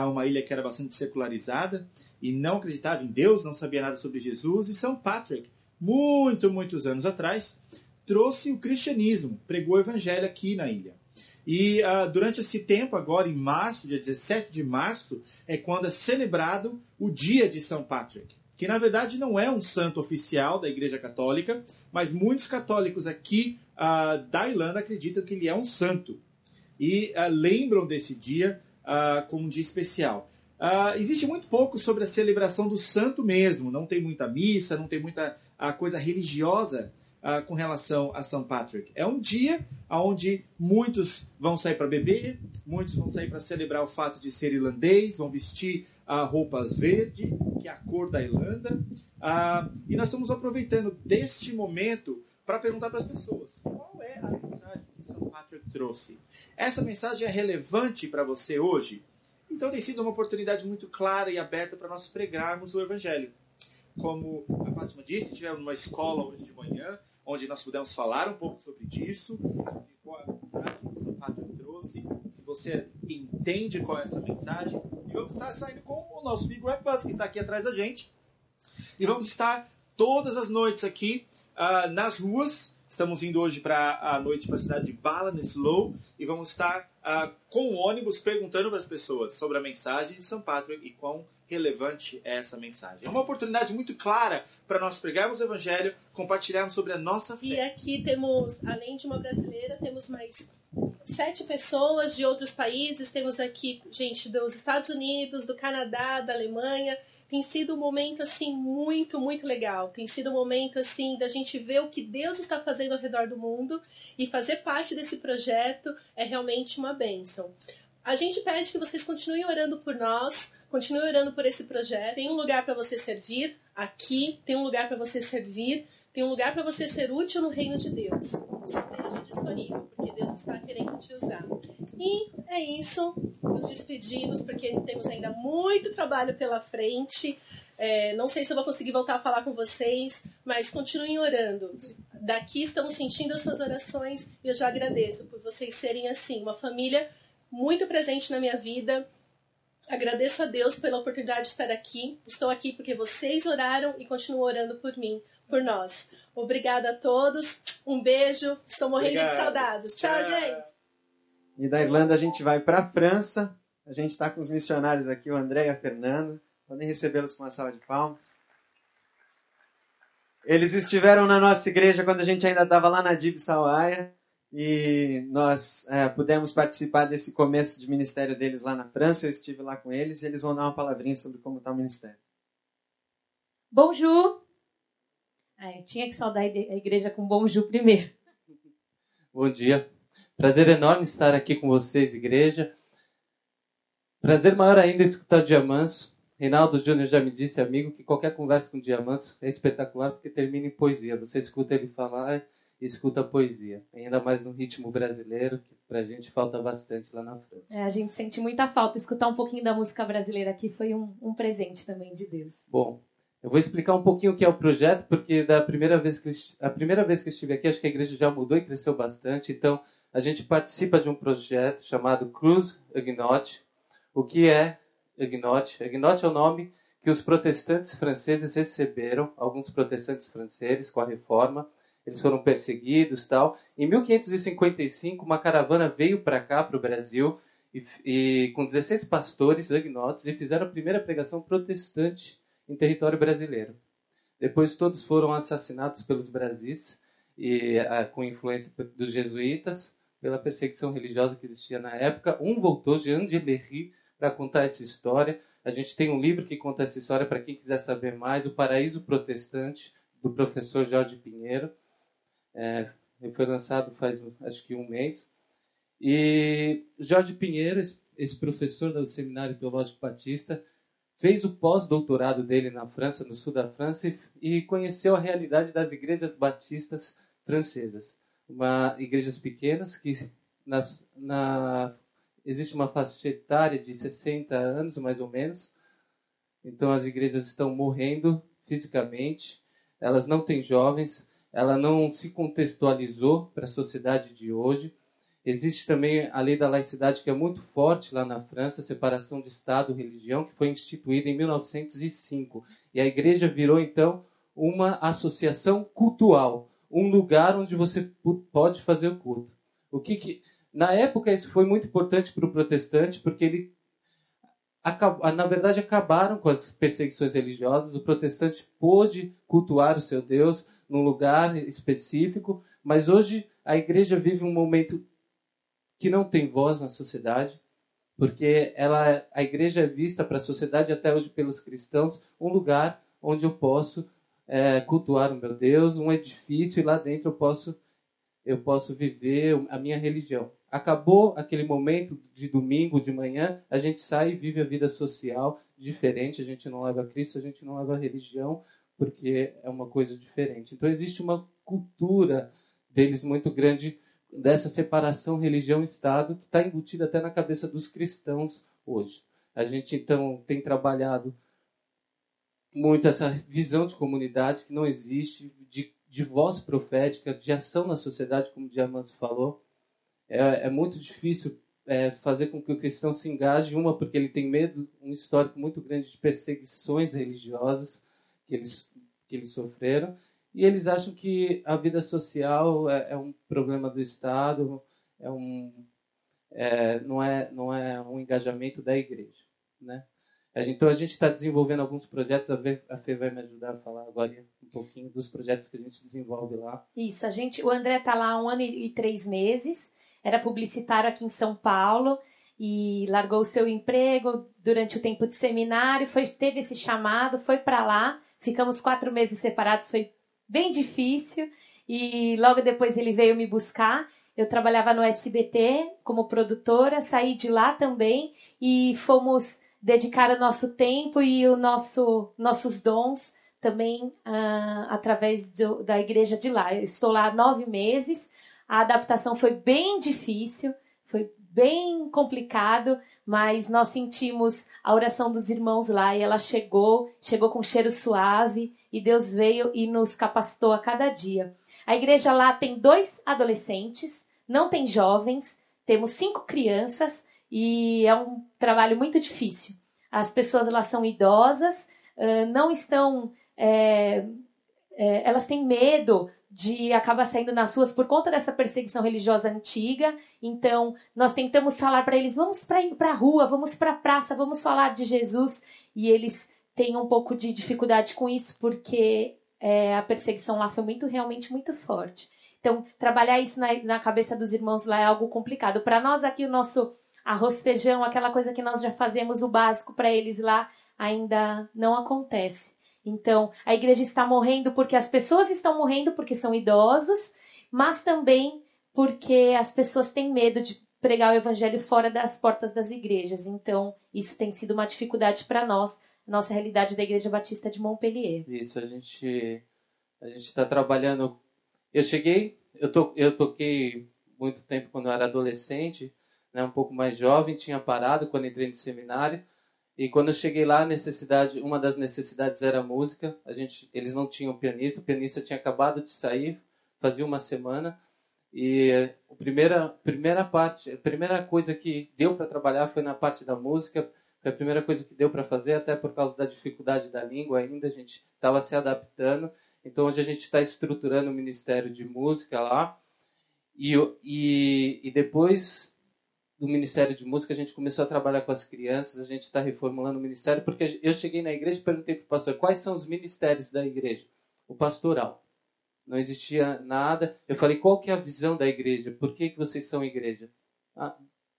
uma ilha que era bastante secularizada e não acreditava em Deus, não sabia nada sobre Jesus. E São Patrick, muito, muitos anos atrás, trouxe o cristianismo, pregou o evangelho aqui na ilha. E uh, durante esse tempo, agora em março, dia 17 de março, é quando é celebrado o dia de São Patrick, que na verdade não é um santo oficial da Igreja Católica, mas muitos católicos aqui uh, da Irlanda acreditam que ele é um santo e uh, lembram desse dia como um dia especial. existe muito pouco sobre a celebração do santo mesmo, não tem muita missa, não tem muita coisa religiosa uh, com relação a São Patrick. É um dia onde muitos vão sair para beber, muitos vão sair para celebrar o fato de ser irlandês, vão vestir uh, roupas verde, que é a cor da Irlanda. Uh, e nós estamos aproveitando deste momento para perguntar para as pessoas qual é a mensagem São Patrick trouxe. Essa mensagem é relevante para você hoje? Então tem sido uma oportunidade muito clara e aberta para nós pregarmos o Evangelho. Como a Fátima disse, estivemos numa escola hoje de manhã, onde nós pudemos falar um pouco sobre isso, sobre qual é a mensagem que São Padre trouxe, se você entende qual é essa mensagem. E vamos estar saindo com o nosso Big Red Bus, que está aqui atrás da gente. E vamos estar todas as noites aqui uh, nas ruas. Estamos indo hoje para a noite para a cidade de Ballinasloe e vamos estar uh, com o ônibus perguntando para as pessoas sobre a mensagem de São Patrick e quão relevante é essa mensagem. É uma oportunidade muito clara para nós pregarmos o evangelho, compartilharmos sobre a nossa fé. E aqui temos, além de uma brasileira, temos mais sete pessoas de outros países. Temos aqui gente dos Estados Unidos, do Canadá, da Alemanha. Tem sido um momento assim muito, muito legal. Tem sido um momento assim da gente ver o que Deus está fazendo ao redor do mundo e fazer parte desse projeto é realmente uma bênção. A gente pede que vocês continuem orando por nós, continuem orando por esse projeto. Tem um lugar para você servir aqui, tem um lugar para você servir tem um lugar para você ser útil no reino de Deus. Esteja disponível, porque Deus está querendo te usar. E é isso. Nos despedimos, porque temos ainda muito trabalho pela frente. É, não sei se eu vou conseguir voltar a falar com vocês, mas continuem orando. Daqui estamos sentindo as suas orações e eu já agradeço por vocês serem assim, uma família muito presente na minha vida. Agradeço a Deus pela oportunidade de estar aqui. Estou aqui porque vocês oraram e continuam orando por mim por nós. Obrigada a todos. Um beijo. Estou morrendo Obrigado. de saudades. Tchau, Tchau, gente. E da Irlanda a gente vai para a França. A gente está com os missionários aqui, o André e a Fernanda. Podem recebê-los com uma salva de palmas. Eles estiveram na nossa igreja quando a gente ainda estava lá na Dib Sawaia e nós é, pudemos participar desse começo de ministério deles lá na França. Eu estive lá com eles e eles vão dar uma palavrinha sobre como está o ministério. Bonjour! Ah, eu tinha que saudar a igreja com bonjour primeiro. Bom dia. Prazer enorme estar aqui com vocês, igreja. Prazer maior ainda escutar o Diamanso. Reinaldo Júnior já me disse, amigo, que qualquer conversa com o Diamanso é espetacular porque termina em poesia. Você escuta ele falar e escuta a poesia. Ainda mais no ritmo brasileiro, que pra gente falta bastante lá na França. É, a gente sente muita falta. Escutar um pouquinho da música brasileira aqui foi um, um presente também de Deus. Bom, eu vou explicar um pouquinho o que é o projeto, porque da primeira vez que a primeira vez que estive aqui, acho que a igreja já mudou e cresceu bastante. Então, a gente participa de um projeto chamado Cruz Huguenot. O que é Huguenot? Huguenot é o nome que os protestantes franceses receberam, alguns protestantes franceses com a reforma. Eles foram perseguidos, tal. Em 1555, uma caravana veio para cá, para o Brasil, e, e, com 16 pastores huguenotes, e fizeram a primeira pregação protestante em território brasileiro. Depois todos foram assassinados pelos Brasis e a, com influência dos jesuítas pela perseguição religiosa que existia na época. Um voltou, Jean de Berry, para contar essa história. A gente tem um livro que conta essa história para quem quiser saber mais, O Paraíso Protestante, do professor Jorge Pinheiro. É, foi lançado faz acho que um mês. E Jorge Pinheiro, esse professor do Seminário Teológico Batista, fez o pós-doutorado dele na França, no sul da França, e conheceu a realidade das igrejas batistas francesas. Uma, igrejas pequenas que nas, na, existe uma faixa etária de 60 anos, mais ou menos. Então as igrejas estão morrendo fisicamente, elas não têm jovens, ela não se contextualizou para a sociedade de hoje. Existe também a lei da laicidade, que é muito forte lá na França, a separação de Estado e religião, que foi instituída em 1905. E a igreja virou, então, uma associação cultural, um lugar onde você pode fazer o culto. O que, que... Na época, isso foi muito importante para o protestante, porque ele na verdade, acabaram com as perseguições religiosas. O protestante pôde cultuar o seu Deus num lugar específico, mas hoje a igreja vive um momento que não tem voz na sociedade, porque ela, a igreja é vista para a sociedade até hoje pelos cristãos um lugar onde eu posso é, cultuar o meu Deus, um edifício e lá dentro eu posso eu posso viver a minha religião. Acabou aquele momento de domingo de manhã, a gente sai e vive a vida social diferente, a gente não leva Cristo, a gente não leva religião, porque é uma coisa diferente. Então existe uma cultura deles muito grande dessa separação religião-estado que está embutida até na cabeça dos cristãos hoje. A gente então tem trabalhado muito essa visão de comunidade que não existe, de, de voz profética, de ação na sociedade, como o Diamanso falou. É, é muito difícil é, fazer com que o cristão se engaje, uma porque ele tem medo, um histórico muito grande de perseguições religiosas que eles, que eles sofreram, e eles acham que a vida social é, é um problema do Estado, é um, é, não, é, não é um engajamento da igreja. Né? Então a gente está desenvolvendo alguns projetos, a Fê vai me ajudar a falar agora um pouquinho dos projetos que a gente desenvolve lá. Isso, a gente, o André está lá há um ano e três meses. era publicitário aqui em São Paulo e largou o seu emprego durante o tempo de seminário, foi, teve esse chamado, foi para lá, ficamos quatro meses separados, foi bem difícil e logo depois ele veio me buscar. Eu trabalhava no SBT como produtora, saí de lá também e fomos dedicar o nosso tempo e o nosso nossos dons também uh, através do, da igreja de lá. Eu estou lá há nove meses. A adaptação foi bem difícil, foi bem complicado, mas nós sentimos a oração dos irmãos lá e ela chegou, chegou com cheiro suave e Deus veio e nos capacitou a cada dia. A igreja lá tem dois adolescentes, não tem jovens, temos cinco crianças e é um trabalho muito difícil. As pessoas lá são idosas, não estão. É, é, elas têm medo de acabar saindo nas ruas por conta dessa perseguição religiosa antiga. Então, nós tentamos falar para eles: vamos para a rua, vamos para a praça, vamos falar de Jesus. E eles têm um pouco de dificuldade com isso, porque é, a perseguição lá foi muito, realmente muito forte. Então, trabalhar isso na, na cabeça dos irmãos lá é algo complicado. Para nós aqui, o nosso arroz, feijão, aquela coisa que nós já fazemos o básico para eles lá, ainda não acontece. Então, a igreja está morrendo porque as pessoas estão morrendo porque são idosos, mas também porque as pessoas têm medo de pregar o evangelho fora das portas das igrejas. Então, isso tem sido uma dificuldade para nós, nossa realidade da Igreja Batista de Montpellier. Isso, a gente a gente está trabalhando. Eu cheguei, eu, to, eu toquei muito tempo quando eu era adolescente, né, um pouco mais jovem, tinha parado quando entrei no seminário. E quando eu cheguei lá, necessidade, uma das necessidades era música. A gente, eles não tinham pianista, o pianista tinha acabado de sair, fazia uma semana. E a primeira, primeira parte, a primeira coisa que deu para trabalhar foi na parte da música foi a primeira coisa que deu para fazer, até por causa da dificuldade da língua ainda, a gente estava se adaptando. Então, hoje a gente está estruturando o Ministério de Música lá. E, e, e depois do Ministério de Música, a gente começou a trabalhar com as crianças, a gente está reformulando o Ministério, porque eu cheguei na igreja e perguntei para o pastor quais são os ministérios da igreja. O pastoral. Não existia nada. Eu falei, qual que é a visão da igreja? Por que, que vocês são igreja? Ah,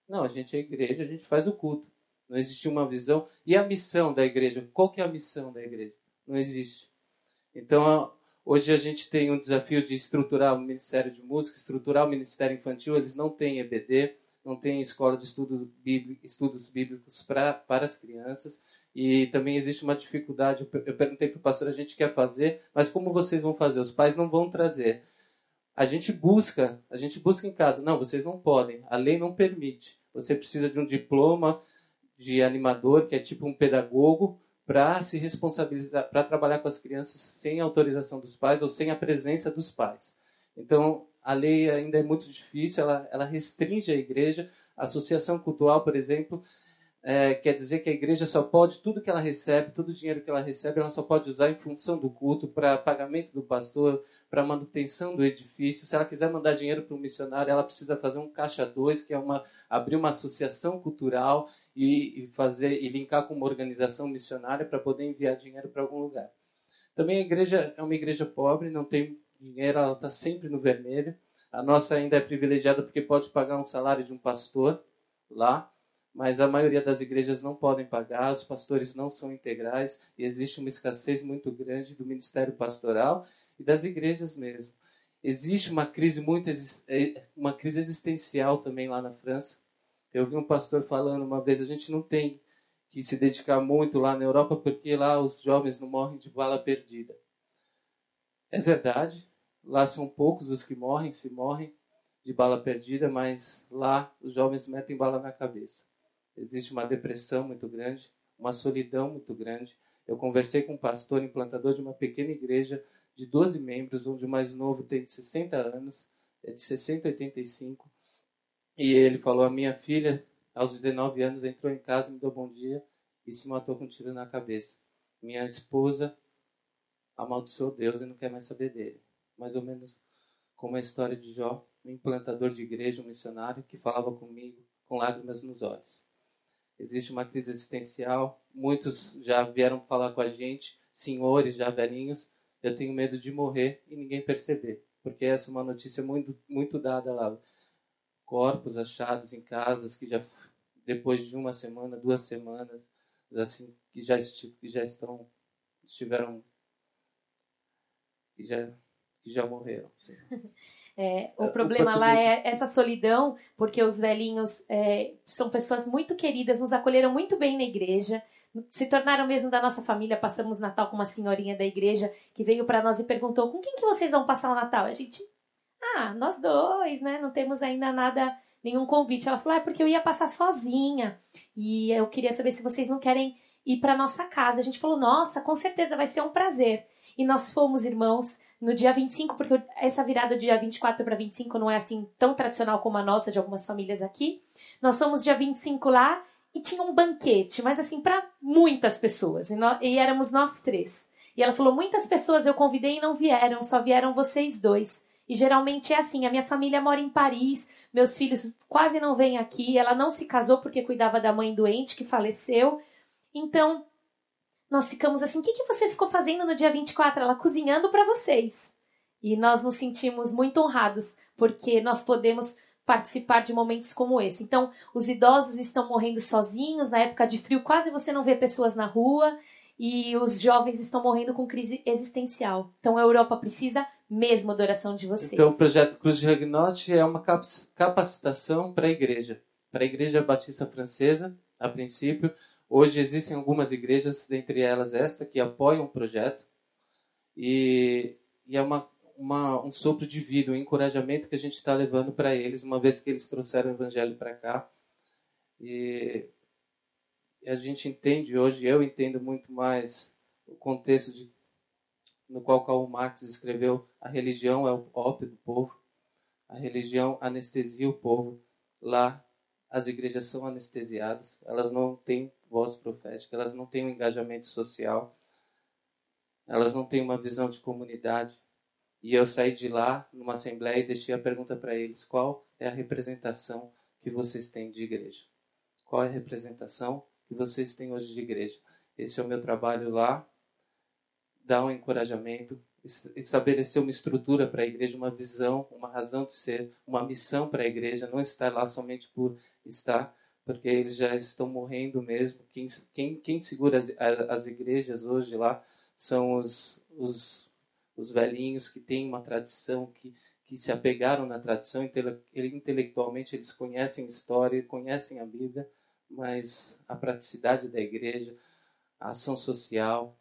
não, a gente é igreja, a gente faz o culto. Não existia uma visão. E a missão da igreja? Qual que é a missão da igreja? Não existe. Então, hoje a gente tem um desafio de estruturar o Ministério de Música, estruturar o Ministério Infantil. Eles não têm EBD, não têm escola de estudos, estudos bíblicos pra, para as crianças. E também existe uma dificuldade. Eu perguntei para o pastor, a gente quer fazer, mas como vocês vão fazer? Os pais não vão trazer. A gente busca, a gente busca em casa. Não, vocês não podem. A lei não permite. Você precisa de um diploma de animador, que é tipo um pedagogo, para se responsabilizar, para trabalhar com as crianças sem autorização dos pais ou sem a presença dos pais. Então, a lei ainda é muito difícil, ela, ela restringe a igreja. A associação cultural, por exemplo, é, quer dizer que a igreja só pode, tudo que ela recebe, todo o dinheiro que ela recebe, ela só pode usar em função do culto, para pagamento do pastor, para manutenção do edifício. Se ela quiser mandar dinheiro para um missionário, ela precisa fazer um caixa 2, que é uma abrir uma associação cultural e, e fazer e linkar com uma organização missionária para poder enviar dinheiro para algum lugar. Também a igreja é uma igreja pobre, não tem dinheiro, ela está sempre no vermelho. A nossa ainda é privilegiada porque pode pagar um salário de um pastor lá, mas a maioria das igrejas não podem pagar, os pastores não são integrais e existe uma escassez muito grande do ministério pastoral e das igrejas mesmo. Existe uma crise muito é, uma crise existencial também lá na França. Eu vi um pastor falando uma vez, a gente não tem que se dedicar muito lá na Europa porque lá os jovens não morrem de bala perdida. É verdade, lá são poucos os que morrem, se morrem de bala perdida, mas lá os jovens metem bala na cabeça. Existe uma depressão muito grande, uma solidão muito grande. Eu conversei com um pastor implantador de uma pequena igreja de 12 membros, onde o mais novo tem 60 anos, é de 60 a 85, e ele falou: A minha filha, aos 19 anos, entrou em casa, me deu bom dia e se matou com um tiro na cabeça. Minha esposa amaldiçoou Deus e não quer mais saber dele. Mais ou menos como a história de Jó, um implantador de igreja, um missionário que falava comigo com lágrimas nos olhos. Existe uma crise existencial, muitos já vieram falar com a gente, senhores já velhinhos, eu tenho medo de morrer e ninguém perceber, porque essa é uma notícia muito, muito dada lá corpos achados em casas que já depois de uma semana, duas semanas, assim, que já, que já estão estiveram que já que já morreram. É, o, o problema português... lá é essa solidão, porque os velhinhos é, são pessoas muito queridas, nos acolheram muito bem na igreja, se tornaram mesmo da nossa família. Passamos Natal com uma senhorinha da igreja que veio para nós e perguntou: com quem que vocês vão passar o Natal? A gente, ah, nós dois, né? Não temos ainda nada, nenhum convite. Ela falou: é porque eu ia passar sozinha e eu queria saber se vocês não querem ir para nossa casa. A gente falou: nossa, com certeza vai ser um prazer. E nós fomos irmãos no dia 25, porque essa virada do dia 24 para 25 não é assim tão tradicional como a nossa de algumas famílias aqui. Nós fomos dia 25 lá e tinha um banquete, mas assim, para muitas pessoas. E, nós, e éramos nós três. E ela falou: muitas pessoas eu convidei e não vieram, só vieram vocês dois. E geralmente é assim: a minha família mora em Paris, meus filhos quase não vêm aqui. Ela não se casou porque cuidava da mãe doente que faleceu. Então, nós ficamos assim: o que, que você ficou fazendo no dia 24? Ela cozinhando para vocês. E nós nos sentimos muito honrados porque nós podemos participar de momentos como esse. Então, os idosos estão morrendo sozinhos, na época de frio quase você não vê pessoas na rua, e os jovens estão morrendo com crise existencial. Então, a Europa precisa mesmo da oração de vocês. Então, o projeto Cruz de Regnote é uma capacitação para a igreja, para a igreja batista francesa, a princípio. Hoje existem algumas igrejas, dentre elas esta, que apoiam o projeto. E, e é uma uma, um sopro de vida, um encorajamento que a gente está levando para eles, uma vez que eles trouxeram o evangelho para cá. E, e a gente entende hoje, eu entendo muito mais o contexto de, no qual Karl Marx escreveu: a religião é o ópio do povo, a religião anestesia o povo. Lá, as igrejas são anestesiadas, elas não têm voz profética, elas não têm um engajamento social, elas não têm uma visão de comunidade. E eu saí de lá, numa assembleia, e deixei a pergunta para eles: qual é a representação que vocês têm de igreja? Qual é a representação que vocês têm hoje de igreja? Esse é o meu trabalho lá, dar um encorajamento, estabelecer uma estrutura para a igreja, uma visão, uma razão de ser, uma missão para a igreja, não estar lá somente por estar, porque eles já estão morrendo mesmo. Quem, quem, quem segura as, as igrejas hoje lá são os, os os velhinhos que têm uma tradição, que, que se apegaram na tradição, intelectualmente eles conhecem história, conhecem a Bíblia, mas a praticidade da igreja, a ação social,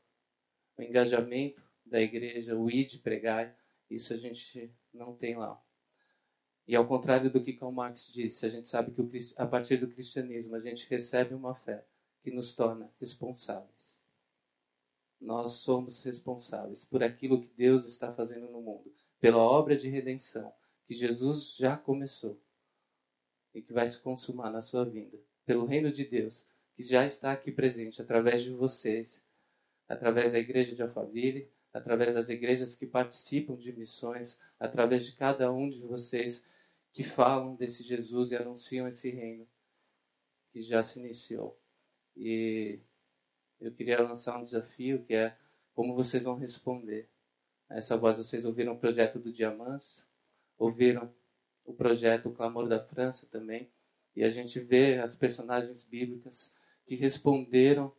o engajamento da igreja, o ir de pregar, isso a gente não tem lá. E ao contrário do que Karl Marx disse, a gente sabe que o, a partir do cristianismo a gente recebe uma fé que nos torna responsáveis. Nós somos responsáveis por aquilo que Deus está fazendo no mundo, pela obra de redenção que Jesus já começou e que vai se consumar na sua vinda, pelo reino de Deus que já está aqui presente através de vocês, através da igreja de Alphaville, através das igrejas que participam de missões, através de cada um de vocês que falam desse Jesus e anunciam esse reino que já se iniciou. E eu queria lançar um desafio que é como vocês vão responder a essa voz. Vocês ouviram o projeto do Diamantes, ouviram o projeto O Clamor da França também, e a gente vê as personagens bíblicas que responderam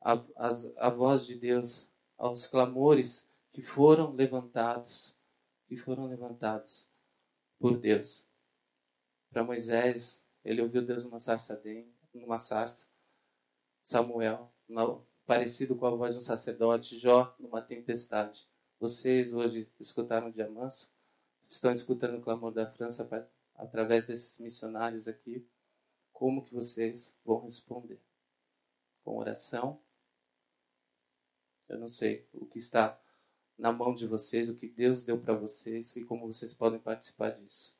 a, a, a voz de Deus aos clamores que foram levantados, que foram levantados por Deus. Para Moisés, ele ouviu Deus numa sarça, numa sarça Samuel, parecido com a voz de um sacerdote, Jó numa tempestade. Vocês hoje escutaram o Diamanso, estão escutando o clamor da França pra, através desses missionários aqui. Como que vocês vão responder? Com oração? Eu não sei o que está na mão de vocês, o que Deus deu para vocês e como vocês podem participar disso.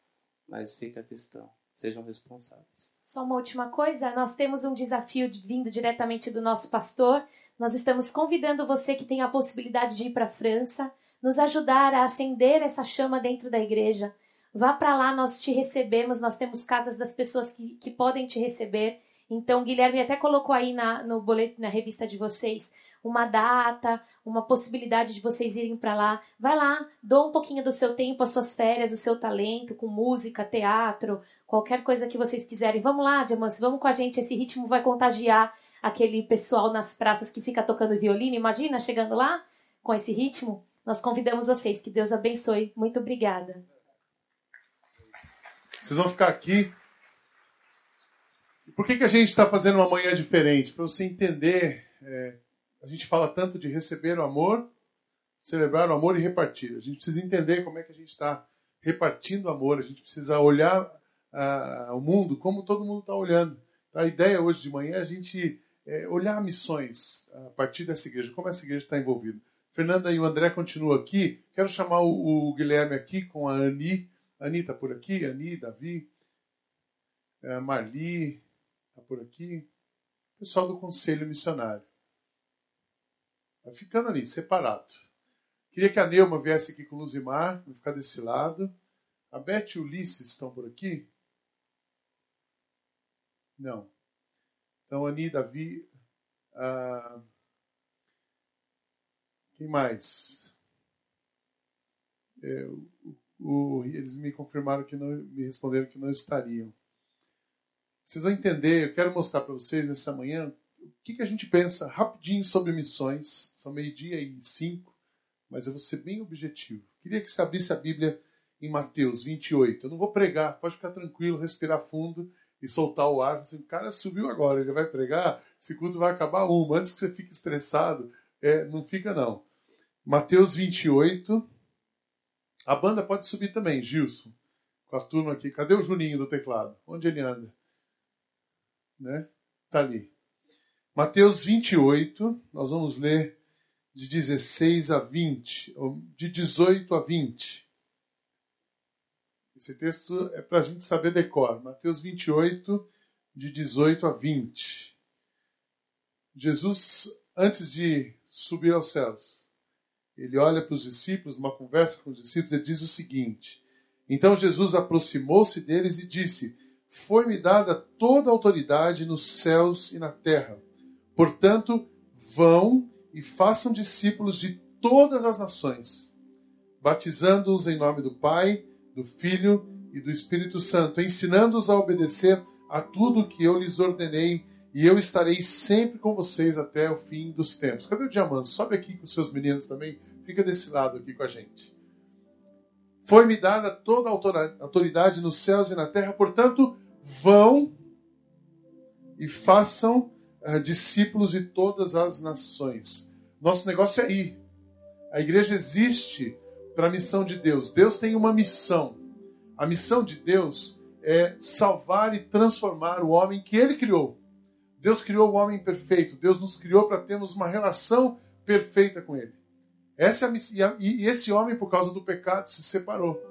Mas fica a questão: sejam responsáveis. Só uma última coisa, nós temos um desafio vindo diretamente do nosso pastor. Nós estamos convidando você que tem a possibilidade de ir para a França, nos ajudar a acender essa chama dentro da igreja. Vá para lá, nós te recebemos, nós temos casas das pessoas que, que podem te receber. Então, Guilherme até colocou aí na, no boleto, na revista de vocês, uma data, uma possibilidade de vocês irem para lá. Vai lá, doa um pouquinho do seu tempo, as suas férias, o seu talento, com música, teatro, qualquer coisa que vocês quiserem. Vamos lá, Diamantes, vamos com a gente. Esse ritmo vai contagiar aquele pessoal nas praças que fica tocando violino. Imagina chegando lá com esse ritmo. Nós convidamos vocês. Que Deus abençoe. Muito obrigada. Vocês vão ficar aqui. Por que, que a gente está fazendo uma manhã diferente? Para você entender é, a gente fala tanto de receber o amor, celebrar o amor e repartir. A gente precisa entender como é que a gente está repartindo amor, a gente precisa olhar uh, o mundo como todo mundo está olhando. A ideia hoje de manhã é a gente é, olhar missões a partir dessa igreja, como essa igreja está envolvida. Fernanda e o André continuam aqui. Quero chamar o, o Guilherme aqui com a Ani. Ani está por aqui, Ani, Davi, a Marli está por aqui. Pessoal do Conselho Missionário. Vai ficando ali, separado. Queria que a Neuma viesse aqui com o Luzimar, vou ficar desse lado. A Beth e o Ulisses estão por aqui? Não. Então, Ani, Davi. Ah, quem mais? É, o, o, eles me confirmaram que não, me responderam que não estariam. Vocês vão entender, eu quero mostrar para vocês nessa manhã o que, que a gente pensa rapidinho sobre missões. São meio-dia e cinco, mas eu vou ser bem objetivo. Queria que você abrisse a Bíblia em Mateus 28. Eu não vou pregar, pode ficar tranquilo, respirar fundo e soltar o ar. Assim, o cara subiu agora, ele vai pregar, esse culto vai acabar uma. Antes que você fique estressado, é, não fica não. Mateus 28. A banda pode subir também, Gilson. Com a turma aqui. Cadê o Juninho do teclado? Onde ele anda? Né? Tá ali. Mateus 28, nós vamos ler de 16 a 20, ou de 18 a 20. Esse texto é para a gente saber decor. Mateus 28, de 18 a 20. Jesus, antes de subir aos céus, ele olha para os discípulos, uma conversa com os discípulos, e diz o seguinte: Então Jesus aproximou-se deles e disse: Foi-me dada toda a autoridade nos céus e na terra. Portanto, vão e façam discípulos de todas as nações, batizando-os em nome do Pai, do Filho e do Espírito Santo, ensinando-os a obedecer a tudo que eu lhes ordenei, e eu estarei sempre com vocês até o fim dos tempos. Cadê o diamante? Sobe aqui com os seus meninos também, fica desse lado aqui com a gente. Foi-me dada toda a autoridade nos céus e na terra, portanto, vão e façam uh, discípulos de todas as nações. Nosso negócio é ir. A igreja existe para a missão de Deus. Deus tem uma missão. A missão de Deus é salvar e transformar o homem que ele criou. Deus criou o homem perfeito. Deus nos criou para termos uma relação perfeita com ele. Essa é a, e esse homem, por causa do pecado, se separou.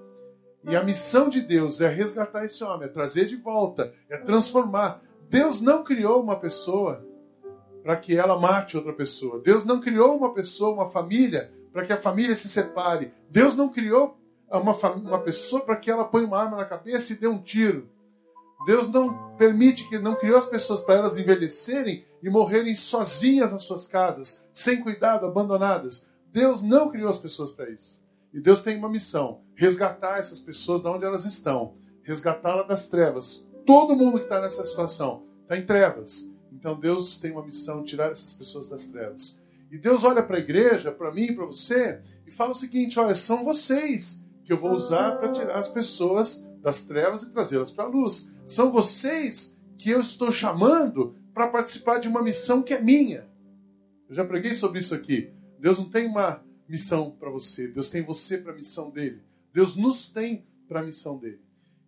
E a missão de Deus é resgatar esse homem, é trazer de volta, é transformar. Deus não criou uma pessoa para que ela mate outra pessoa. Deus não criou uma pessoa, uma família, para que a família se separe. Deus não criou uma, uma pessoa para que ela ponha uma arma na cabeça e dê um tiro. Deus não permite que não criou as pessoas para elas envelhecerem e morrerem sozinhas nas suas casas, sem cuidado, abandonadas. Deus não criou as pessoas para isso. E Deus tem uma missão: resgatar essas pessoas de onde elas estão, resgatá-las das trevas, Todo mundo que está nessa situação está em trevas. Então Deus tem uma missão: tirar essas pessoas das trevas. E Deus olha para a igreja, para mim, para você, e fala o seguinte: olha, são vocês que eu vou usar para tirar as pessoas das trevas e trazê-las para a luz. São vocês que eu estou chamando para participar de uma missão que é minha. Eu já preguei sobre isso aqui. Deus não tem uma missão para você, Deus tem você para a missão dele. Deus nos tem para a missão dele.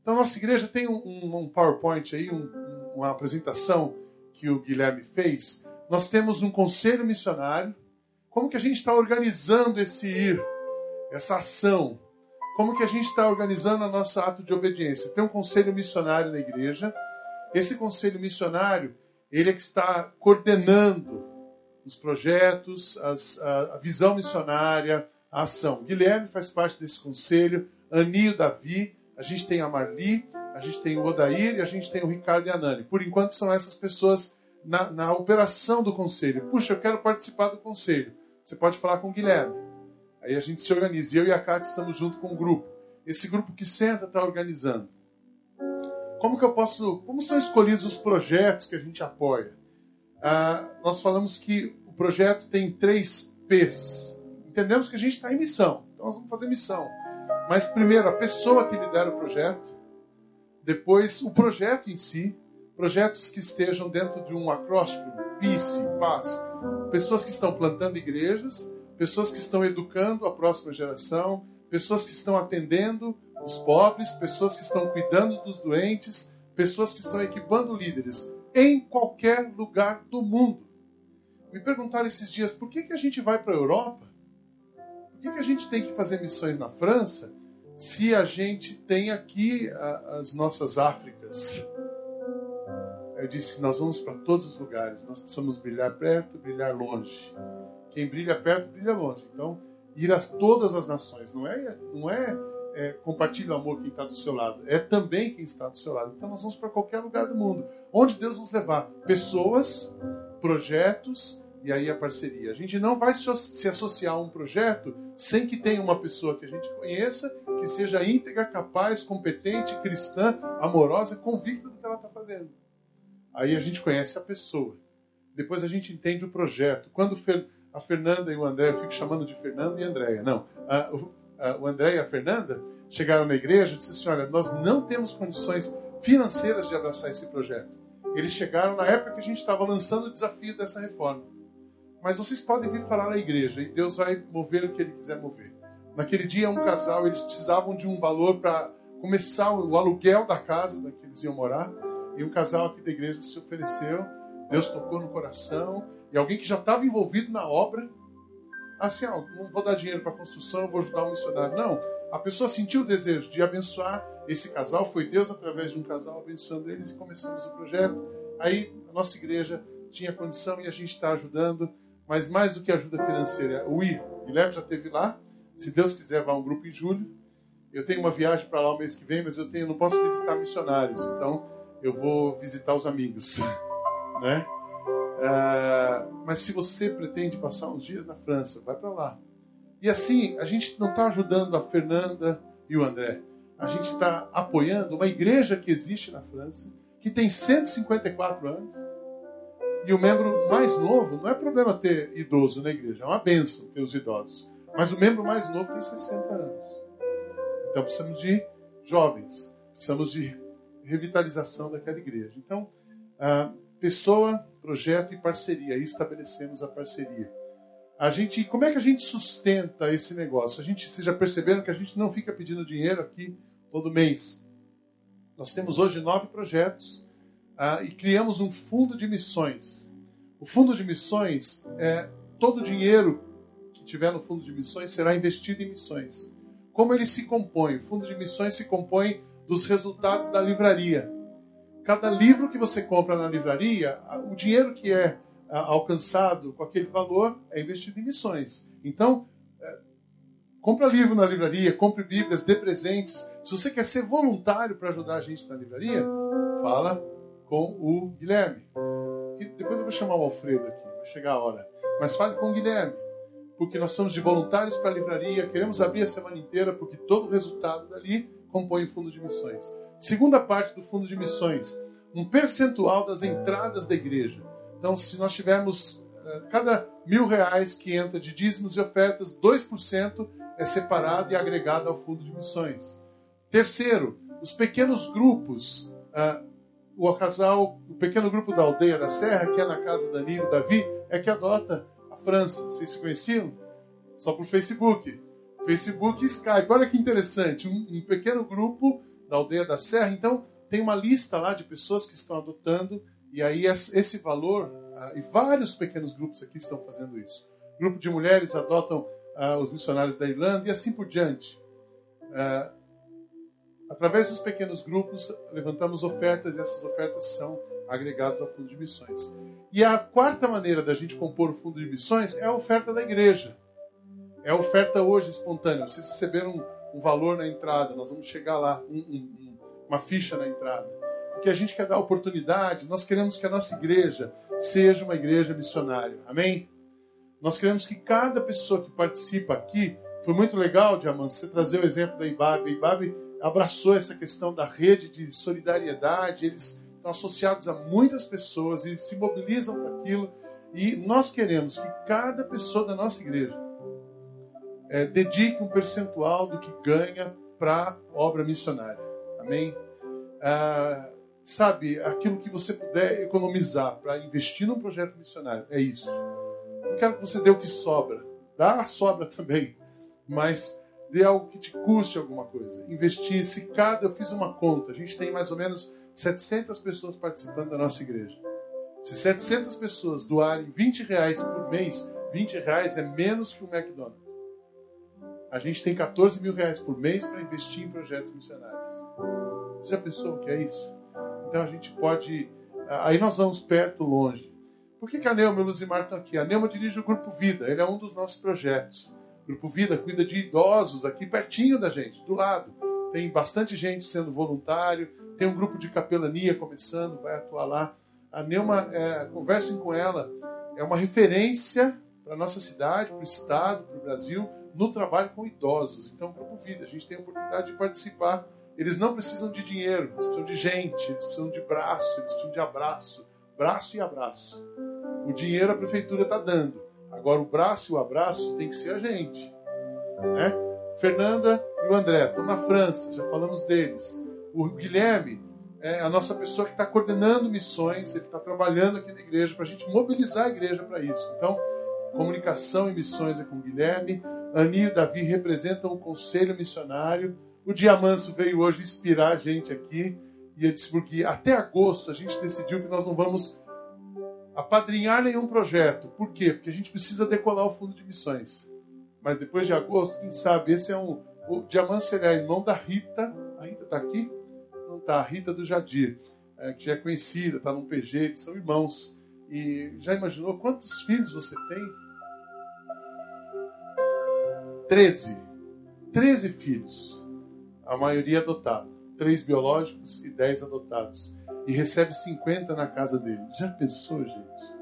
Então, nossa igreja tem um, um PowerPoint aí, um, uma apresentação que o Guilherme fez. Nós temos um conselho missionário. Como que a gente está organizando esse ir, essa ação? Como que a gente está organizando a nossa ato de obediência? Tem um conselho missionário na igreja. Esse conselho missionário, ele é que está coordenando os projetos, as, a, a visão missionária, a ação. Guilherme faz parte desse conselho, Anil Davi, a gente tem a Marli a gente tem o Odair e a gente tem o Ricardo e a Nani. Por enquanto são essas pessoas na, na operação do conselho. Puxa, eu quero participar do conselho. Você pode falar com o Guilherme. Aí a gente se organiza. Eu e a Cátia estamos junto com o grupo. Esse grupo que senta está organizando. Como que eu posso. Como são escolhidos os projetos que a gente apoia? Ah, nós falamos que o projeto tem três P's. Entendemos que a gente está em missão. Então nós vamos fazer missão. Mas primeiro, a pessoa que lidera o projeto. Depois, o projeto em si. Projetos que estejam dentro de um acróstico, peace, paz. Pessoas que estão plantando igrejas, pessoas que estão educando a próxima geração, pessoas que estão atendendo os pobres, pessoas que estão cuidando dos doentes, pessoas que estão equipando líderes em qualquer lugar do mundo. Me perguntaram esses dias por que, que a gente vai para a Europa? Que, que a gente tem que fazer missões na França se a gente tem aqui a, as nossas Áfricas? Eu disse: nós vamos para todos os lugares, nós precisamos brilhar perto, brilhar longe. Quem brilha perto, brilha longe. Então, ir a todas as nações. Não é, não é, é o amor quem está do seu lado, é também quem está do seu lado. Então nós vamos para qualquer lugar do mundo. Onde Deus nos levar? Pessoas, projetos e aí a parceria. A gente não vai se associar a um projeto sem que tenha uma pessoa que a gente conheça, que seja íntegra, capaz, competente, cristã, amorosa, convicta do que ela está fazendo. Aí a gente conhece a pessoa. Depois a gente entende o projeto. Quando a Fernanda e o André, eu fico chamando de Fernando e Andréia. Não, a, a, o André e a Fernanda chegaram na igreja e disseram assim: olha, nós não temos condições financeiras de abraçar esse projeto. Eles chegaram na época que a gente estava lançando o desafio dessa reforma. Mas vocês podem vir falar na igreja e Deus vai mover o que Ele quiser mover. Naquele dia, um casal, eles precisavam de um valor para começar o aluguel da casa da que eles iam morar. E um casal aqui da igreja se ofereceu. Deus tocou no coração e alguém que já estava envolvido na obra, assim, ó, não vou dar dinheiro para construção, vou ajudar o missionário. Não, a pessoa sentiu o desejo de abençoar esse casal, foi Deus através de um casal abençoando eles e começamos o projeto. Aí a nossa igreja tinha condição e a gente está ajudando, mas mais do que ajuda financeira, o ir. Guilherme já esteve lá, se Deus quiser, vai um grupo em julho. Eu tenho uma viagem para lá o mês que vem, mas eu tenho, não posso visitar missionários, então eu vou visitar os amigos, né? Uh, mas se você pretende passar uns dias na França, vai para lá. E assim, a gente não está ajudando a Fernanda e o André. A gente está apoiando uma igreja que existe na França, que tem 154 anos. E o membro mais novo, não é problema ter idoso na igreja, é uma benção ter os idosos. Mas o membro mais novo tem 60 anos. Então precisamos de jovens, precisamos de revitalização daquela igreja. Então, pessoa, projeto e parceria. Aí estabelecemos a parceria. A gente, como é que a gente sustenta esse negócio? A gente, vocês já perceberam que a gente não fica pedindo dinheiro aqui todo mês. Nós temos hoje nove projetos uh, e criamos um fundo de missões. O fundo de missões é todo o dinheiro que tiver no fundo de missões será investido em missões. Como ele se compõe? O fundo de missões se compõe dos resultados da livraria cada livro que você compra na livraria, o dinheiro que é alcançado com aquele valor é investido em missões. Então, é, compra livro na livraria, compre bíblias, dê presentes. Se você quer ser voluntário para ajudar a gente na livraria, fala com o Guilherme. E depois eu vou chamar o Alfredo aqui, vai chegar a hora. Mas fale com o Guilherme, porque nós estamos de voluntários para a livraria, queremos abrir a semana inteira, porque todo o resultado dali compõe o fundo de missões. Segunda parte do fundo de missões, um percentual das entradas da igreja. Então, se nós tivermos eh, cada mil reais que entra de dízimos e ofertas, 2% é separado e agregado ao fundo de missões. Terceiro, os pequenos grupos. Uh, o casal, o pequeno grupo da aldeia da Serra, que é na casa da Nilo Davi, é que adota a França. Vocês se conheciam? Só por Facebook. Facebook e Skype. Olha que interessante. Um, um pequeno grupo da aldeia da Serra. Então, tem uma lista lá de pessoas que estão adotando, e aí esse valor, uh, e vários pequenos grupos aqui estão fazendo isso. Grupo de mulheres adotam uh, os missionários da Irlanda e assim por diante. Através dos pequenos grupos, levantamos ofertas e essas ofertas são agregadas ao fundo de missões. E a quarta maneira da gente compor o fundo de missões é a oferta da igreja. É a oferta hoje espontânea. Vocês receberam um valor na entrada, nós vamos chegar lá, um, um, uma ficha na entrada. Porque a gente quer dar oportunidade, nós queremos que a nossa igreja seja uma igreja missionária. Amém? Nós queremos que cada pessoa que participa aqui, foi muito legal, Diamante, você trazer o exemplo da Ibabe. Ibabe abraçou essa questão da rede de solidariedade, eles estão associados a muitas pessoas e se mobilizam para aquilo. E nós queremos que cada pessoa da nossa igreja é, dedique um percentual do que ganha para obra missionária. Amém? Ah, sabe, aquilo que você puder economizar para investir num projeto missionário, é isso. Não quero que você dê o que sobra. Dá a sobra também, mas dê algo que te custe alguma coisa. Investir, se cada, eu fiz uma conta, a gente tem mais ou menos 700 pessoas participando da nossa igreja. Se 700 pessoas doarem 20 reais por mês, 20 reais é menos que um McDonald's. A gente tem 14 mil reais por mês para investir em projetos missionários. Você já pensou o que é isso? Então a gente pode. Aí nós vamos perto, longe. Por que, que a Neuma e o Luzimar estão aqui? A Neuma dirige o Grupo Vida, ele é um dos nossos projetos. Grupo Vida cuida de idosos aqui pertinho da gente, do lado. Tem bastante gente sendo voluntário, tem um grupo de capelania começando, vai atuar lá. A Neuma, é, conversem com ela, é uma referência para a nossa cidade, para o estado, para o Brasil, no trabalho com idosos. Então, Grupo Vida, a gente tem a oportunidade de participar. Eles não precisam de dinheiro, eles precisam de gente, eles precisam de braço, eles precisam de abraço. Braço e abraço. O dinheiro a prefeitura está dando. Agora, o braço e o abraço tem que ser a gente. Né? Fernanda e o André estão na França, já falamos deles. O Guilherme é a nossa pessoa que está coordenando missões, ele está trabalhando aqui na igreja para a gente mobilizar a igreja para isso. Então, comunicação e missões é com o Guilherme. Ani e Davi representam o conselho missionário. O Diamanso veio hoje inspirar a gente aqui. E eu disse porque até agosto a gente decidiu que nós não vamos apadrinhar nenhum projeto. Por quê? Porque a gente precisa decolar o fundo de missões. Mas depois de agosto, quem sabe, esse é um. O Diamante é irmão da Rita. A Rita está aqui? Não está. A Rita do Jadir, é, que já é conhecida, está no PG, eles são irmãos. E já imaginou quantos filhos você tem? 13. 13 filhos. A maioria adotado. Três biológicos e 10 adotados. E recebe 50 na casa dele. Já pensou, gente?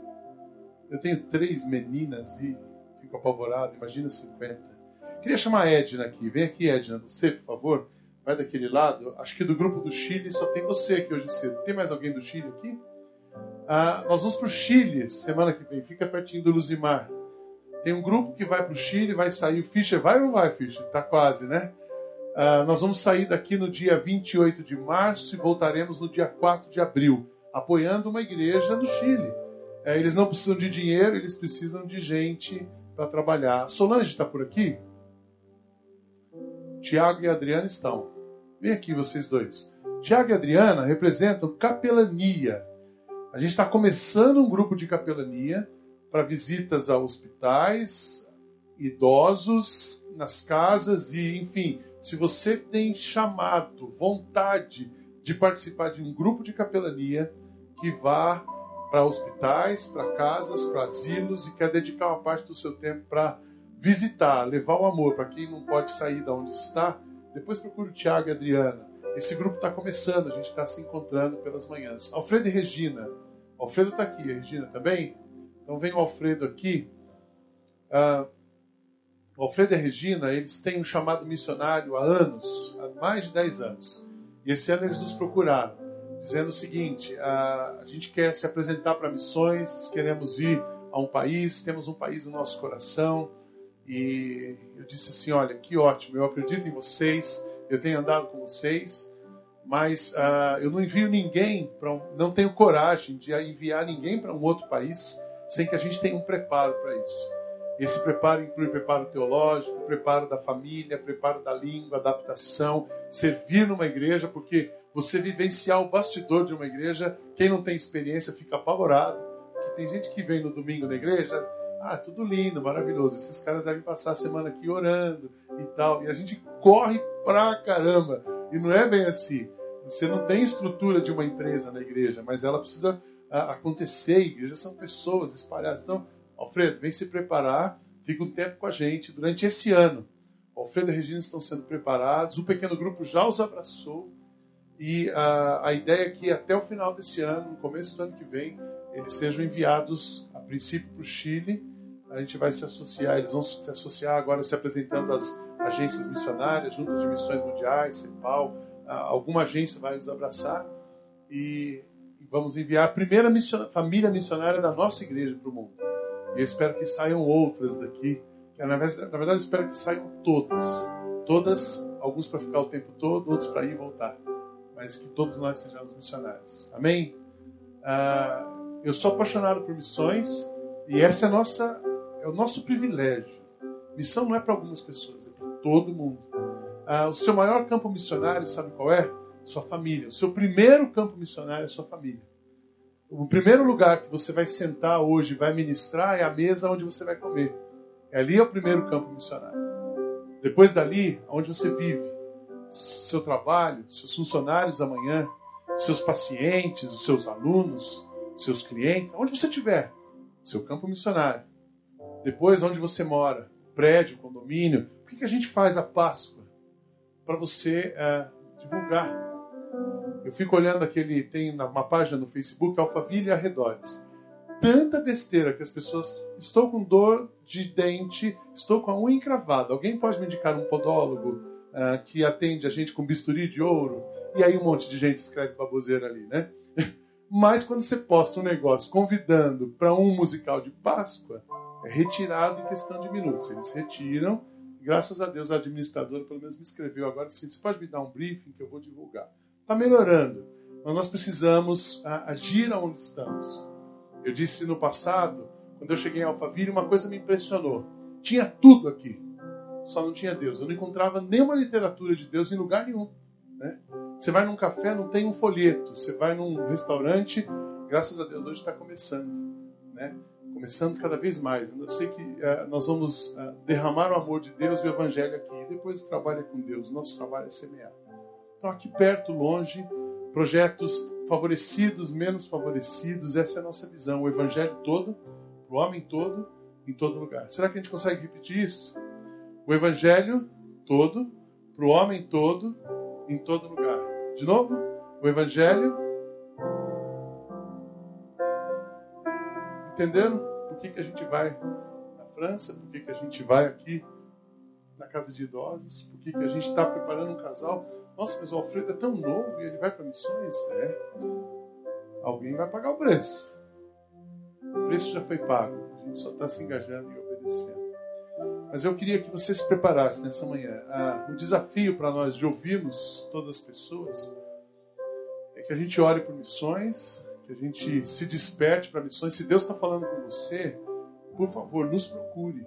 Eu tenho três meninas e fico apavorado. Imagina 50. Queria chamar a Edna aqui. Vem aqui, Edna. Você, por favor. Vai daquele lado. Acho que do grupo do Chile só tem você aqui hoje cedo. Tem mais alguém do Chile aqui? Ah, nós vamos para o Chile semana que vem. Fica pertinho do Luzimar. Tem um grupo que vai para o Chile, vai sair. O Fischer vai ou não vai, Fischer? Está quase, né? Uh, nós vamos sair daqui no dia 28 de março e voltaremos no dia 4 de abril, apoiando uma igreja no Chile. É, eles não precisam de dinheiro, eles precisam de gente para trabalhar. Solange está por aqui? Tiago e Adriana estão. Vem aqui vocês dois. Tiago e Adriana representam capelania. A gente está começando um grupo de capelania para visitas a hospitais, idosos, nas casas e, enfim, se você tem chamado, vontade de participar de um grupo de capelania que vá para hospitais, para casas, para asilos e quer dedicar uma parte do seu tempo para visitar, levar o amor para quem não pode sair da onde está, depois procure o Tiago e a Adriana. Esse grupo está começando, a gente está se encontrando pelas manhãs. Alfredo e Regina. Alfredo está aqui, a Regina também? Então vem o Alfredo aqui. Uh, o Alfredo e a Regina, eles têm um chamado missionário há anos, há mais de 10 anos. E esse ano eles nos procuraram, dizendo o seguinte: uh, a gente quer se apresentar para missões, queremos ir a um país, temos um país no nosso coração. E eu disse assim: olha, que ótimo, eu acredito em vocês, eu tenho andado com vocês, mas uh, eu não envio ninguém para um, não tenho coragem de enviar ninguém para um outro país sem que a gente tenha um preparo para isso. Esse preparo inclui preparo teológico, preparo da família, preparo da língua, adaptação, servir numa igreja, porque você vivenciar o bastidor de uma igreja, quem não tem experiência fica apavorado. Porque tem gente que vem no domingo na igreja, ah, tudo lindo, maravilhoso. Esses caras devem passar a semana aqui orando e tal. E a gente corre pra caramba. E não é bem assim. Você não tem estrutura de uma empresa na igreja, mas ela precisa acontecer. Igrejas são pessoas espalhadas. Então, Alfredo, vem se preparar, fica um tempo com a gente durante esse ano. O Alfredo e a Regina estão sendo preparados, o pequeno grupo já os abraçou E a, a ideia é que até o final desse ano, no começo do ano que vem, eles sejam enviados, a princípio, para o Chile. A gente vai se associar, eles vão se associar agora se apresentando às agências missionárias, juntas de missões mundiais, CEPAL, alguma agência vai nos abraçar e vamos enviar a primeira mission, família missionária da nossa igreja para o mundo. E eu espero que saiam outras daqui. Que, na, verdade, na verdade, eu espero que saiam todas. Todas, alguns para ficar o tempo todo, outros para ir e voltar. Mas que todos nós sejamos missionários. Amém? Ah, eu sou apaixonado por missões e essa é, nossa, é o nosso privilégio. Missão não é para algumas pessoas, é para todo mundo. Ah, o seu maior campo missionário, sabe qual é? Sua família. O seu primeiro campo missionário é sua família. O primeiro lugar que você vai sentar hoje, vai ministrar, é a mesa onde você vai comer. Ali é o primeiro campo missionário. Depois dali, onde você vive, seu trabalho, seus funcionários amanhã, seus pacientes, os seus alunos, seus clientes, onde você estiver, seu campo missionário. Depois, onde você mora, prédio, condomínio. Por que, que a gente faz a Páscoa? Para você é, divulgar eu fico olhando aquele, tem uma página no Facebook, Alphaville e Arredores. Tanta besteira que as pessoas. Estou com dor de dente, estou com a unha encravada. Alguém pode me indicar um podólogo uh, que atende a gente com bisturi de ouro? E aí um monte de gente escreve baboseira ali, né? Mas quando você posta um negócio convidando para um musical de Páscoa, é retirado em questão de minutos. Eles retiram. Graças a Deus a administradora pelo menos me escreveu agora assim, você pode me dar um briefing que eu vou divulgar. Está melhorando, mas nós precisamos agir onde estamos. Eu disse no passado, quando eu cheguei em Alphaville, uma coisa me impressionou. Tinha tudo aqui, só não tinha Deus. Eu não encontrava nenhuma literatura de Deus em lugar nenhum. Né? Você vai num café, não tem um folheto. Você vai num restaurante, graças a Deus hoje está começando. Né? Começando cada vez mais. Eu sei que uh, nós vamos uh, derramar o amor de Deus e o Evangelho aqui. E depois trabalha com Deus. Nosso trabalho é semear. Então, aqui perto, longe, projetos favorecidos, menos favorecidos, essa é a nossa visão. O evangelho todo, o homem todo, em todo lugar. Será que a gente consegue repetir isso? O evangelho todo, para o homem todo, em todo lugar. De novo, o evangelho. Entenderam por que, que a gente vai na França? Por que, que a gente vai aqui na casa de idosos? Por que, que a gente está preparando um casal? Nossa, mas o Alfredo é tão novo e ele vai para missões? É. Alguém vai pagar o preço. O preço já foi pago. A gente só está se engajando e obedecendo. Mas eu queria que você se preparasse nessa manhã. Ah, o desafio para nós de ouvirmos todas as pessoas é que a gente ore por missões, que a gente se desperte para missões. Se Deus está falando com você, por favor, nos procure.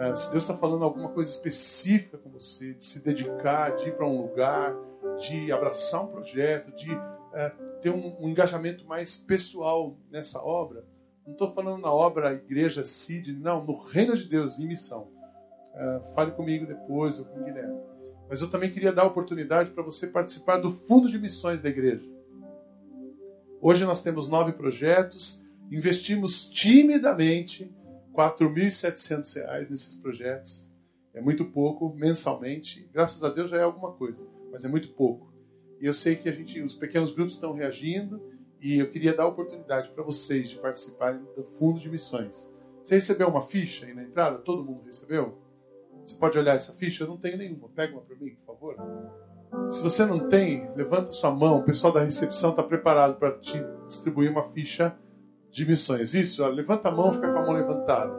É, se Deus está falando alguma coisa específica com você, de se dedicar, de ir para um lugar, de abraçar um projeto, de é, ter um, um, engajamento mais pessoal nessa obra, não estou falando na obra Igreja CID, não, no reino de Deus, em missão. É, fale comigo depois ou com o Guilherme. Mas eu também queria dar a oportunidade para você participar do fundo de missões da igreja. Hoje nós temos nove projetos, investimos timidamente R$ 4.700 nesses projetos. É muito pouco mensalmente. Graças a Deus já é alguma coisa, mas é muito pouco. E eu sei que a gente, os pequenos grupos estão reagindo e eu queria dar a oportunidade para vocês de participarem do fundo de missões. Você recebeu uma ficha aí na entrada? Todo mundo recebeu? Você pode olhar essa ficha? Eu não tenho nenhuma. Pega uma para mim, por favor. Se você não tem, levanta sua mão. O pessoal da recepção está preparado para te distribuir uma ficha de missões. Isso, ó, levanta a mão, fica com a mão levantada.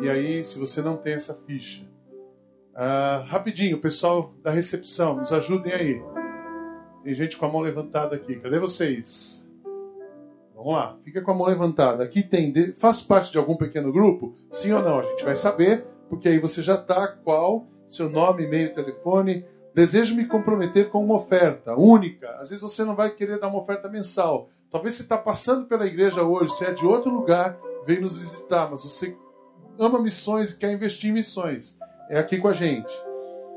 E aí, se você não tem essa ficha, ah, rapidinho, pessoal da recepção, nos ajudem aí. Tem gente com a mão levantada aqui. Cadê vocês? Vamos lá, fica com a mão levantada. Aqui tem. De... Faço parte de algum pequeno grupo? Sim ou não? A gente vai saber, porque aí você já está qual, seu nome, e-mail, telefone. Desejo me comprometer com uma oferta única. Às vezes você não vai querer dar uma oferta mensal. Talvez você está passando pela igreja hoje, você é de outro lugar, veio nos visitar, mas você ama missões e quer investir em missões. É aqui com a gente.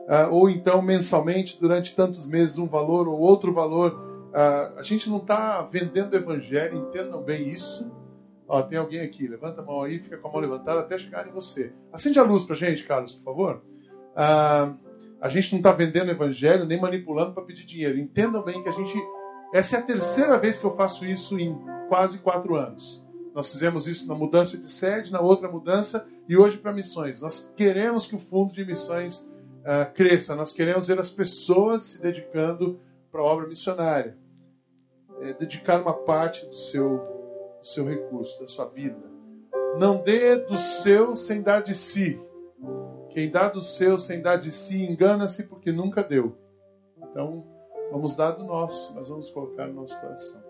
Ah, ou então, mensalmente, durante tantos meses, um valor ou outro valor. Ah, a gente não está vendendo evangelho, entendam bem isso. Ó, tem alguém aqui, levanta a mão aí, fica com a mão levantada até chegar em você. Acende a luz para a gente, Carlos, por favor. Ah, A gente não está vendendo evangelho nem manipulando para pedir dinheiro. Entendam bem que a gente. Essa é a terceira vez que eu faço isso em quase quatro anos. Nós fizemos isso na mudança de sede, na outra mudança e hoje para missões. Nós queremos que o fundo de missões uh, cresça. Nós queremos ver as pessoas se dedicando para a obra missionária. É, dedicar uma parte do seu, do seu recurso, da sua vida. Não dê do seu sem dar de si. Quem dá do seu sem dar de si engana-se porque nunca deu. Então, vamos dar do nosso, mas vamos colocar no nosso coração.